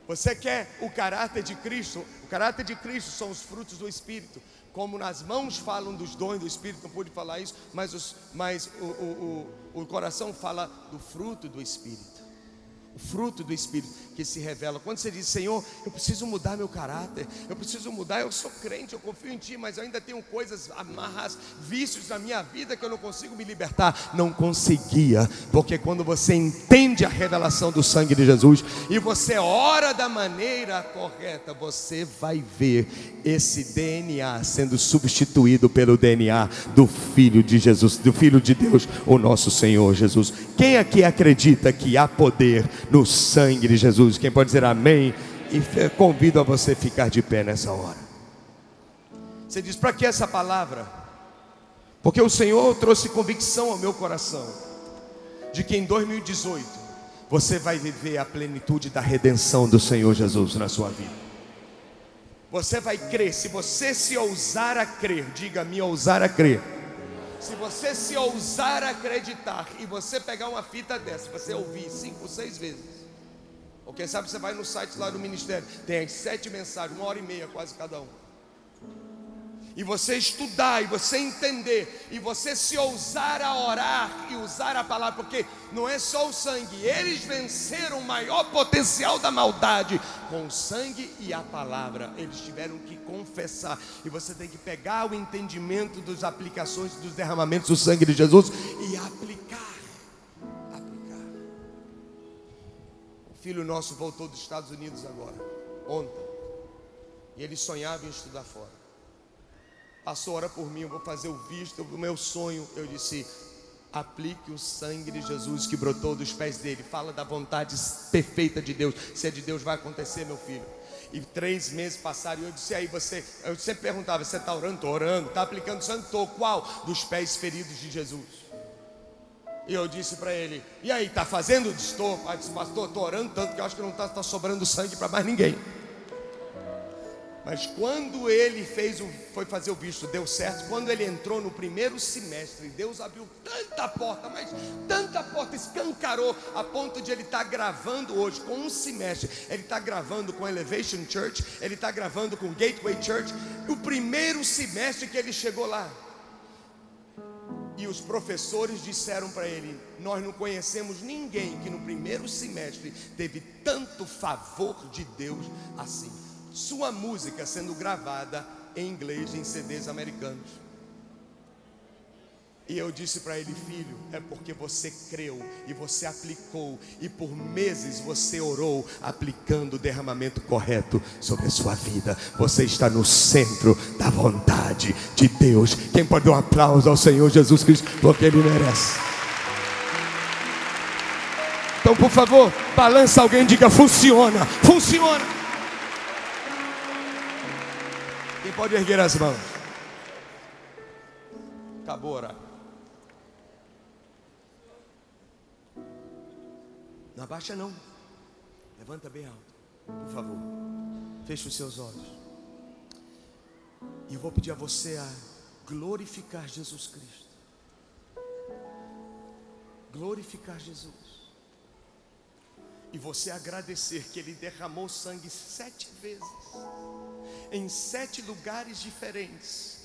Você quer o caráter de Cristo? O caráter de Cristo são os frutos do Espírito como nas mãos falam dos dons do Espírito, não pude falar isso, mas, os, mas o, o, o, o coração fala do fruto do Espírito o fruto do Espírito que se revela. Quando você diz, Senhor, eu preciso mudar meu caráter, eu preciso mudar, eu sou crente, eu confio em Ti, mas eu ainda tenho coisas amarras, vícios na minha vida que eu não consigo me libertar. Não conseguia, porque quando você entende a revelação do sangue de Jesus e você ora da maneira correta, você vai ver esse DNA sendo substituído pelo DNA do Filho de Jesus, do Filho de Deus, o nosso Senhor Jesus. Quem aqui acredita que há poder no sangue de Jesus. Quem pode dizer amém? E convido a você ficar de pé nessa hora. Você diz: para que essa palavra? Porque o Senhor trouxe convicção ao meu coração de que em 2018 você vai viver a plenitude da redenção do Senhor Jesus na sua vida. Você vai crer, se você se ousar a crer, diga-me ousar a crer. Se você se ousar acreditar e você pegar uma fita dessa, você ouvir cinco, seis vezes, ou quem sabe você vai no site lá do ministério, tem as sete mensagens, uma hora e meia quase cada um e você estudar, e você entender, e você se ousar a orar e usar a palavra, porque não é só o sangue, eles venceram o maior potencial da maldade com o sangue e a palavra, eles tiveram que confessar, e você tem que pegar o entendimento das aplicações dos derramamentos do sangue de Jesus e aplicar. Aplicar. O filho nosso voltou dos Estados Unidos agora, ontem, e ele sonhava em estudar fora. Passou hora por mim, eu vou fazer o visto, o meu sonho. Eu disse: aplique o sangue de Jesus que brotou dos pés dele. Fala da vontade perfeita de Deus. Se é de Deus, vai acontecer, meu filho. E três meses passaram e eu disse: aí você, eu sempre perguntava: você está orando? Estou orando. Está aplicando sangue? Estou. Qual? Dos pés feridos de Jesus. E eu disse para ele: e aí, está fazendo? Estou. Pastor, estou orando tanto que eu acho que não está tá sobrando sangue para mais ninguém. Mas quando ele fez o, foi fazer o visto, deu certo. Quando ele entrou no primeiro semestre, Deus abriu tanta porta, mas tanta porta, escancarou, a ponto de ele estar tá gravando hoje, com um semestre, ele está gravando com Elevation Church, ele está gravando com Gateway Church, o primeiro semestre que ele chegou lá. E os professores disseram para ele: Nós não conhecemos ninguém que no primeiro semestre teve tanto favor de Deus assim sua música sendo gravada em inglês em CDs americanos. E eu disse para ele, filho, é porque você creu e você aplicou, e por meses você orou, aplicando o derramamento correto sobre a sua vida. Você está no centro da vontade de Deus. Quem pode dar um aplauso ao Senhor Jesus Cristo, porque Ele merece. Então, por favor, balança alguém e diga: funciona, funciona. Pode erguer as mãos. Acabou orar. Não abaixa não. Levanta bem alto. Por favor. Feche os seus olhos. E eu vou pedir a você a glorificar Jesus Cristo. glorificar Jesus. E você agradecer que Ele derramou sangue sete vezes, em sete lugares diferentes,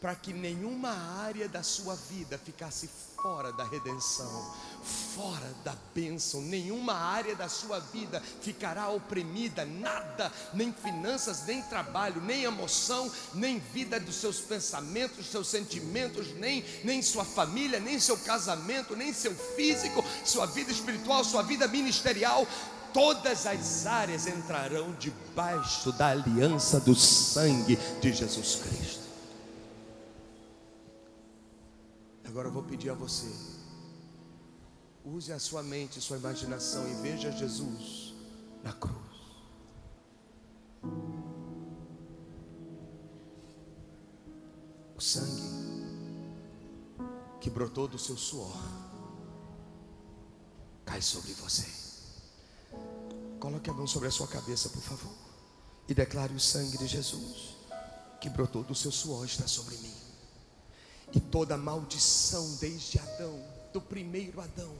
para que nenhuma área da sua vida ficasse fora da redenção, fora da bênção. Nenhuma área da sua vida ficará oprimida, nada, nem finanças, nem trabalho, nem emoção, nem vida dos seus pensamentos, seus sentimentos, nem, nem sua família, nem seu casamento, nem seu físico, sua vida espiritual, sua vida ministerial. Todas as áreas entrarão debaixo da aliança do sangue de Jesus Cristo. Agora eu vou pedir a você, use a sua mente, sua imaginação e veja Jesus na cruz. O sangue que brotou do seu suor cai sobre você. Coloque a mão sobre a sua cabeça, por favor, e declare o sangue de Jesus que brotou do seu suor está sobre mim e toda maldição desde Adão, do primeiro Adão.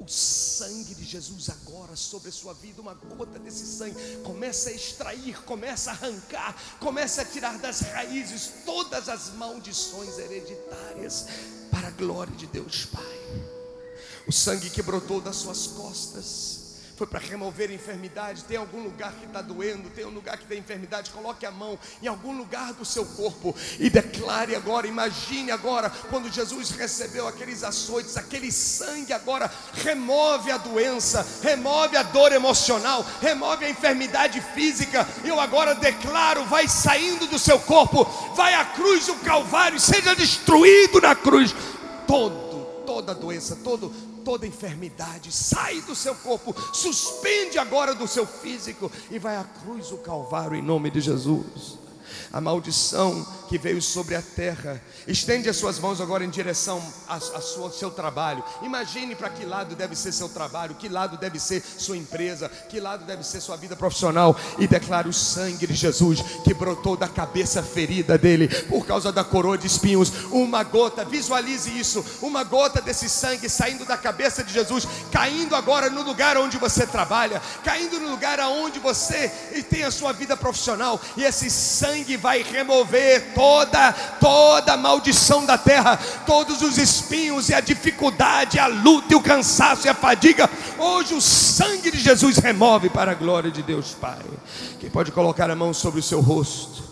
O sangue de Jesus agora sobre a sua vida, uma gota desse sangue, começa a extrair, começa a arrancar, começa a tirar das raízes todas as maldições hereditárias, para a glória de Deus Pai. O sangue que brotou das suas costas, foi para remover enfermidade. Tem algum lugar que está doendo, tem um lugar que tem enfermidade, coloque a mão em algum lugar do seu corpo e declare agora. Imagine agora, quando Jesus recebeu aqueles açoites, aquele sangue agora remove a doença, remove a dor emocional, remove a enfermidade física. Eu agora declaro: vai saindo do seu corpo, vai à cruz do Calvário, seja destruído na cruz. Todo, toda doença, todo toda enfermidade, sai do seu corpo, suspende agora do seu físico e vai à cruz do Calvário em nome de Jesus a maldição que veio sobre a terra. Estende as suas mãos agora em direção ao seu trabalho. Imagine para que lado deve ser seu trabalho, que lado deve ser sua empresa, que lado deve ser sua vida profissional. E declare o sangue de Jesus que brotou da cabeça ferida dele por causa da coroa de espinhos. Uma gota, visualize isso, uma gota desse sangue saindo da cabeça de Jesus, caindo agora no lugar onde você trabalha, caindo no lugar aonde você tem a sua vida profissional. E esse sangue vai remover toda, toda a maldição da terra, todos os espinhos e a dificuldade, a luta e o cansaço e a fadiga. Hoje o sangue de Jesus remove para a glória de Deus Pai. Quem pode colocar a mão sobre o seu rosto?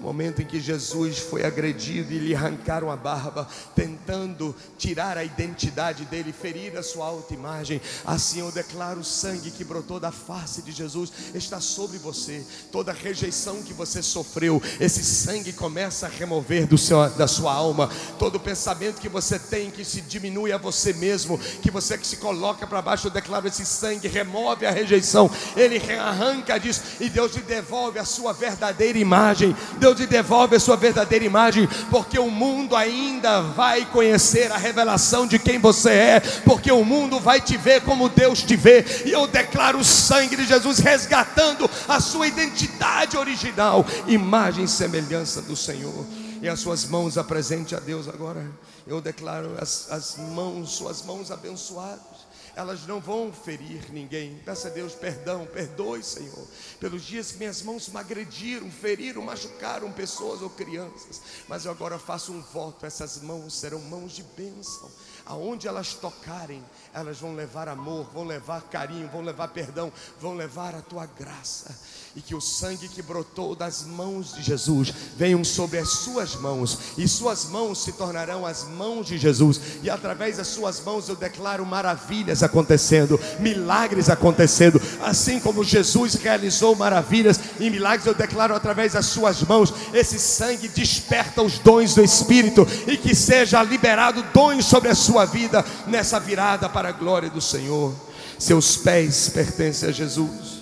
Momento em que Jesus foi agredido e lhe arrancaram a barba, tentando tirar a identidade dele, ferir a sua autoimagem. Assim eu declaro: o sangue que brotou da face de Jesus está sobre você. Toda rejeição que você sofreu, esse sangue começa a remover seu, da sua alma. Todo pensamento que você tem que se diminui a você mesmo, que você que se coloca para baixo, eu declaro: esse sangue remove a rejeição, ele arranca disso e Deus lhe devolve a sua verdadeira imagem. Deus Deus lhe devolve a sua verdadeira imagem, porque o mundo ainda vai conhecer a revelação de quem você é, porque o mundo vai te ver como Deus te vê, e eu declaro o sangue de Jesus resgatando a sua identidade original, imagem e semelhança do Senhor. E as suas mãos apresente a Deus agora. Eu declaro as, as mãos, suas mãos abençoadas elas não vão ferir ninguém. Peça a Deus perdão, perdoe, Senhor, pelos dias que minhas mãos me agrediram, feriram, machucaram pessoas ou crianças. Mas eu agora faço um voto: essas mãos serão mãos de bênção. Aonde elas tocarem, elas vão levar amor, vão levar carinho, vão levar perdão, vão levar a tua graça. E que o sangue que brotou das mãos de Jesus venham sobre as suas mãos, e suas mãos se tornarão as mãos de Jesus, e através das suas mãos eu declaro maravilhas acontecendo, milagres acontecendo, assim como Jesus realizou maravilhas e milagres, eu declaro através das suas mãos, esse sangue desperta os dons do Espírito, e que seja liberado dons sobre a sua vida nessa virada para a glória do Senhor. Seus pés pertencem a Jesus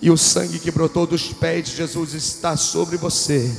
E o sangue que brotou dos pés de Jesus está sobre você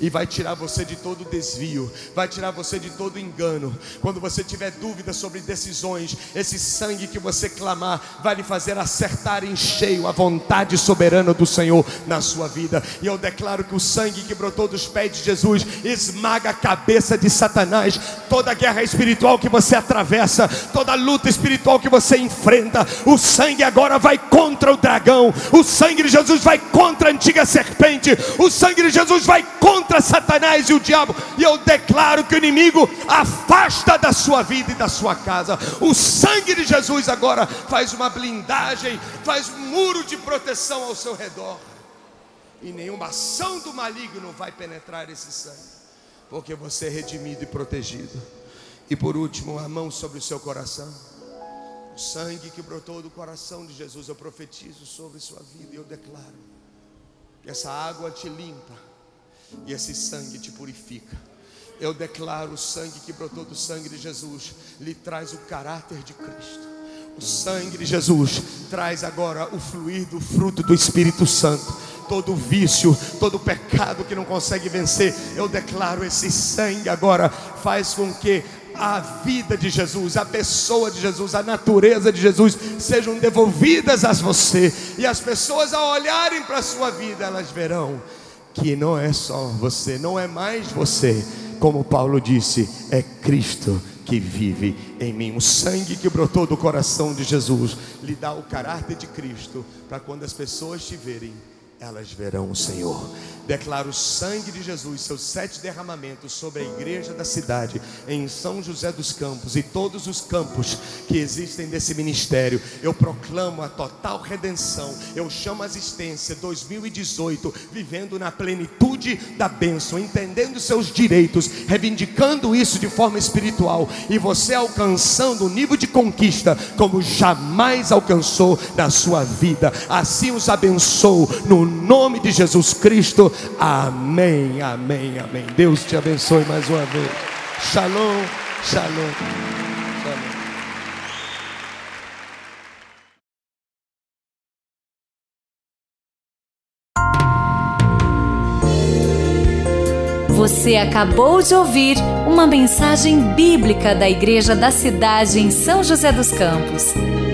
e vai tirar você de todo desvio, vai tirar você de todo engano. Quando você tiver dúvidas sobre decisões, esse sangue que você clamar vai lhe fazer acertar em cheio a vontade soberana do Senhor na sua vida. E eu declaro que o sangue que brotou dos pés de Jesus esmaga a cabeça de Satanás. Toda guerra espiritual que você atravessa, toda luta espiritual que você enfrenta, o sangue agora vai contra o dragão, o sangue de Jesus vai contra a antiga serpente, o sangue de Jesus vai contra Satanás e o diabo, e eu declaro que o inimigo afasta da sua vida e da sua casa. O sangue de Jesus agora faz uma blindagem, faz um muro de proteção ao seu redor, e nenhuma ação do maligno vai penetrar esse sangue, porque você é redimido e protegido. E por último, a mão sobre o seu coração. O sangue que brotou do coração de Jesus, eu profetizo sobre sua vida e eu declaro que essa água te limpa, e esse sangue te purifica. Eu declaro o sangue que brotou do sangue de Jesus, lhe traz o caráter de Cristo. O sangue de Jesus traz agora o fluir do fruto do Espírito Santo. Todo vício, todo pecado que não consegue vencer, eu declaro esse sangue agora faz com que a vida de Jesus, a pessoa de Jesus, a natureza de Jesus sejam devolvidas a você. E as pessoas, ao olharem para a sua vida, elas verão que não é só você, não é mais você, como Paulo disse, é Cristo que vive em mim. O sangue que brotou do coração de Jesus lhe dá o caráter de Cristo, para quando as pessoas te verem, elas verão o Senhor. Declaro o sangue de Jesus, seus sete derramamentos sobre a igreja da cidade, em São José dos Campos e todos os campos que existem desse ministério. Eu proclamo a total redenção. Eu chamo a existência 2018, vivendo na plenitude da bênção, entendendo seus direitos, reivindicando isso de forma espiritual. E você alcançando um nível de conquista como jamais alcançou na sua vida. Assim os abençoo no nome de Jesus Cristo. Amém, amém, amém. Deus te abençoe mais uma vez. Shalom, shalom. Você acabou de ouvir uma mensagem bíblica da Igreja da Cidade em São José dos Campos.